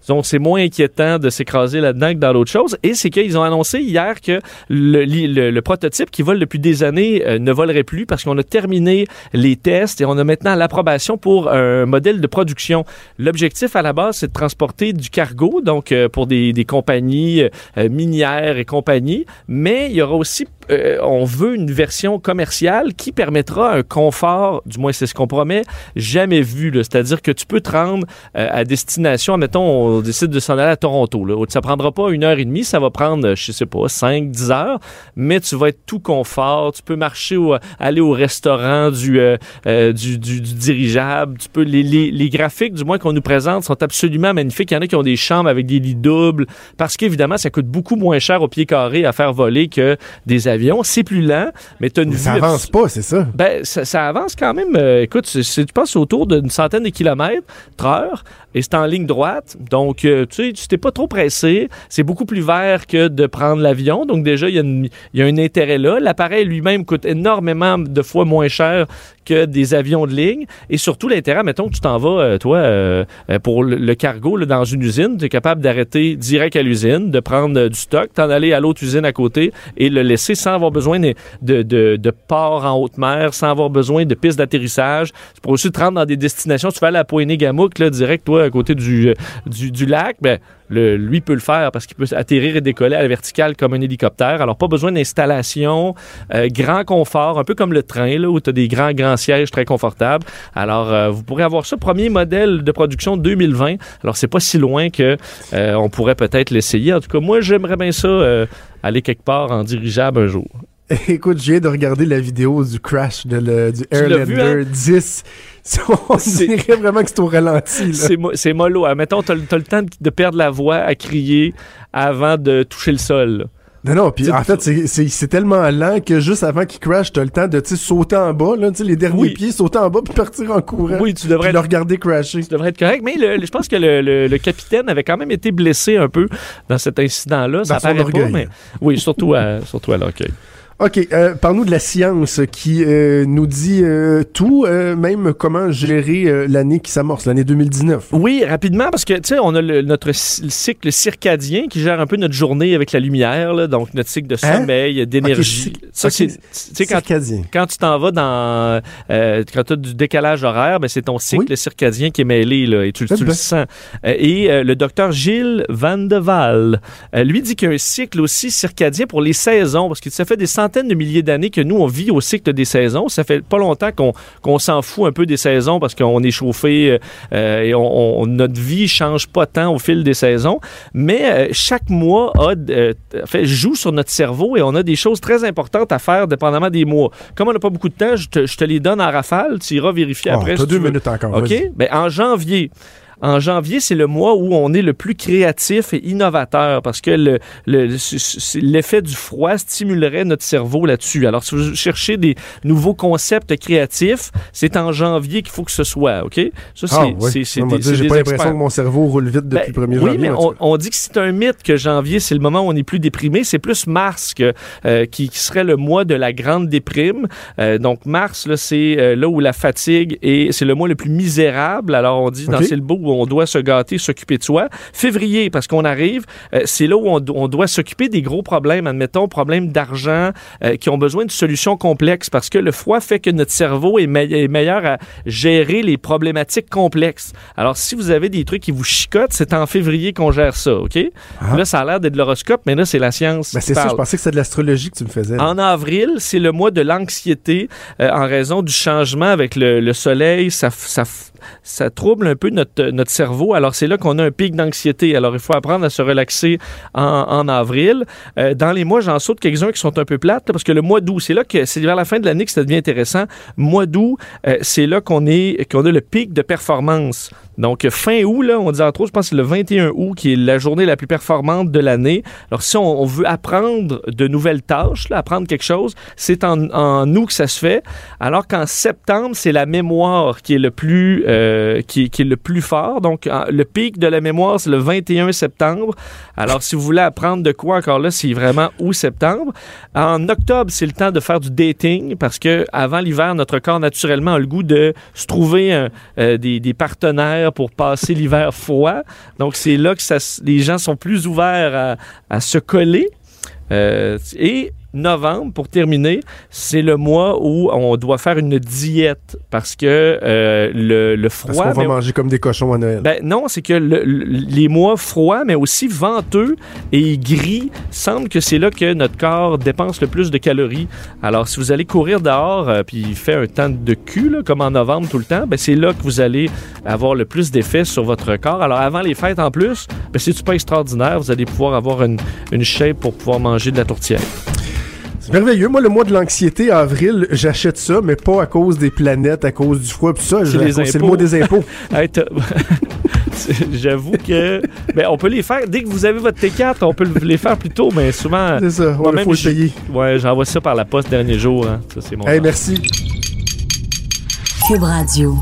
Donc, c'est moins inquiétant de s'écraser là-dedans que dans l'autre chose. Et c'est qu'ils ont annoncé hier que le, prototype qui vole depuis des années euh, ne volerait plus parce qu'on a terminé les tests et on a maintenant l'approbation pour un modèle de production. L'objectif à la base, c'est de transporter du cargo, donc euh, pour des, des compagnies euh, minières et compagnies, mais il y aura aussi euh, on veut une version commerciale qui permettra un confort, du moins c'est ce qu'on promet, jamais vu. C'est-à-dire que tu peux te rendre euh, à destination, mettons, on décide de s'en aller à Toronto. Là. Ça prendra pas une heure et demie, ça va prendre, je sais pas, 5, 10 heures, mais tu vas être tout confort. Tu peux marcher, ou aller au restaurant du, euh, euh, du, du- du dirigeable. Tu peux, les, les- les graphiques, du moins, qu'on nous présente sont absolument magnifiques. Il y en a qui ont des chambres avec des lits doubles parce qu'évidemment, ça coûte beaucoup moins cher au pied carré à faire voler que des avions. C'est plus lent, mais tu as une Mais ça vue avance pas, c'est ça. ben, ça, ça avance quand même. euh, écoute, tu passes autour d'une centaine de kilomètres heure et c'est en ligne droite. Donc, euh, tu sais, tu t'es pas trop pressé. C'est beaucoup plus vert que de prendre l'avion. Donc, déjà, il y, y a un intérêt là. L'appareil lui-même coûte énormément de fois moins cher que des avions de ligne. Et surtout, l'intérêt, mettons que tu t'en vas, euh, toi, euh, euh, pour le, cargo dans une usine, tu es capable d'arrêter direct à l'usine, de prendre du stock, t'en aller à l'autre usine à côté et le laisser sans avoir besoin de, de, de, port en haute mer, sans avoir besoin de pistes d'atterrissage. Tu pourrais aussi te rendre dans des destinations. Tu vas aller à Pointe-Gamouk, là, direct, toi, à côté du, du, du lac. Ben, le, lui peut le faire parce qu'il peut atterrir et décoller à la verticale comme un hélicoptère. Alors, pas besoin d'installation, euh, grand confort, un peu comme le train, là, où tu as des grands, grands sièges très confortables. Alors, euh, vous pourrez avoir ça, premier modèle de production 2020. Alors, c'est pas si loin que euh, on pourrait peut-être l'essayer. En tout cas, moi, j'aimerais bien ça, aller quelque part en dirigeable un jour. Écoute, je viens de regarder la vidéo du crash de le- du Airlander vu, hein? 10. On dirait vraiment que c'est au ralenti. C'est mo- mollo. Ah, Mettons, t'as le t'as le temps de- perdre la voix à crier avant de toucher le sol. là. Non, non, puis Tu- en fait, c'est- tellement lent que juste avant qu'il crash, t'as le temps de tu sauter en bas, là, tu les derniers Oui. pieds, sauter en bas puis partir en courant. Oui, tu devrais le regarder crasher. Ça devrait être correct, mais le- le- je pense que le, le- capitaine avait quand même été blessé un peu dans cet incident-là. Ça paraît pas, mais oui, surtout à, surtout à l'hockey. OK, euh, parle-nous de la science qui euh, nous dit euh, tout, euh, même comment gérer euh, l'année qui s'amorce, l'année 2019. Oui, rapidement, parce que, tu sais, on a le- notre cy- le cycle circadien qui gère un peu notre journée avec la lumière, là, donc notre cycle de Hein? sommeil, d'énergie. Ok, Ça, ok, c'est, quand, Circadien. quand tu t'en vas dans, euh, quand tu as du décalage horaire, ben, c'est ton cycle Oui. circadien qui est mêlé, là, et tu, tu le sens. Et euh, le docteur Gilles Van de Waal, euh, lui dit qu'il y a un cycle aussi circadien pour les saisons, parce que ça fait des centaines de milliers d'années que nous, on vit au cycle des saisons. Ça fait pas longtemps qu'on s'en fout un peu des saisons parce qu'on est chauffé euh, euh, et on, on- notre vie change pas tant au fil des saisons. Mais euh, chaque mois a, euh, fait, joue sur notre cerveau et on a des choses très importantes à faire dépendamment des mois. Comme on n'a pas beaucoup de temps, je te, je te les donne en rafale. Tu iras vérifier Ah, après. T'as si deux tu veux. minutes encore. OK? Ben, en janvier. En janvier, c'est le mois où on est le plus créatif et innovateur parce que le- le- l'effet du froid stimulerait notre cerveau là-dessus. Alors, si vous cherchez des nouveaux concepts créatifs, c'est en janvier qu'il faut que ce soit, OK? Ça, c'est Ah, c'est J'ai pas l'impression que mon cerveau roule vite depuis Ben, le 1er oui, janvier. mais on, on dit que c'est un mythe que janvier, c'est le moment où on est plus déprimé. C'est plus mars que, euh, qui, qui serait le mois de la grande déprime. Euh, donc, mars, là, c'est euh, là où la fatigue est, c'est le mois le plus misérable. Alors, on dit, dans Ok. c'est le beau où on doit se gâter, s'occuper de soi. Février, parce qu'on arrive, euh, c'est là où on, do- on doit s'occuper des gros problèmes, admettons, problèmes d'argent, euh, qui ont besoin de solutions complexes, parce que le froid fait que notre cerveau est, me- est meilleur à gérer les problématiques complexes. Alors, si vous avez des trucs qui vous chicotent, c'est en février qu'on gère ça, OK? Ah. Là, ça a l'air d'être de l'horoscope, mais là, c'est la science. Ben, c'est ça, je pensais que c'était de l'astrologie que tu me faisais. En avril, c'est le mois de l'anxiété euh, en raison du changement avec le, le soleil. Ça, ça, ça trouble un peu notre, notre cerveau. Alors, c'est là qu'on a un pic d'anxiété. Alors, il faut apprendre à se relaxer en, avril. Euh, dans les mois, j'en saute quelques-uns qui sont un peu plates parce que le mois d'août, c'est là que c'est vers la fin de l'année que ça devient intéressant. Mois d'août, euh, c'est là qu'on est qu'on a le pic de performance. Donc, fin août, là, on dit entre autres, je pense que c'est le 21 août qui est la journée la plus performante de l'année. Alors, si on, veut apprendre de nouvelles tâches, apprendre quelque chose, c'est en, en août que ça se fait. Alors qu'en septembre, c'est la mémoire qui est le plus, euh, qui, est le plus fort. Donc, le pic de la mémoire, c'est le 21 septembre. Alors, si vous voulez apprendre de quoi encore là, c'est vraiment août-septembre. En octobre, c'est le temps de faire du dating parce que avant l'hiver, notre corps naturellement a le goût de se trouver euh, des, partenaires pour passer l'hiver froid. Donc, c'est là que les gens sont plus ouverts à, à se coller. Euh, et novembre, pour terminer, c'est le mois où on doit faire une diète parce que euh, le, le Parce froid... qu'on va mais- manger comme des cochons à Noël. ben non, c'est que le- le- les mois froids, mais aussi venteux et gris, semble que c'est là que notre corps dépense le plus de calories. Alors, si vous allez courir dehors euh, puis il fait un temps de cul, là, comme en novembre tout le temps, ben c'est là que vous allez avoir le plus d'effet sur votre corps. Alors, avant les fêtes en plus, ben c'est pas extraordinaire. Vous allez pouvoir avoir une, une shape pour pouvoir manger de la tourtière. C'est merveilleux. Moi, le mois de l'anxiété, avril, j'achète ça, mais pas à cause des planètes, à cause du froid, pis ça. C'est le mois des impôts. Hey, J'avoue que ben, on peut les faire dès que vous avez votre T4, on peut le- les faire plus tôt, mais souvent C'est ça. Ouais, mais faut le payer. Ouais, j'envoie ça par la poste dernier jour. Hein. Ça, c'est mon Hey, merci. Cube Radio.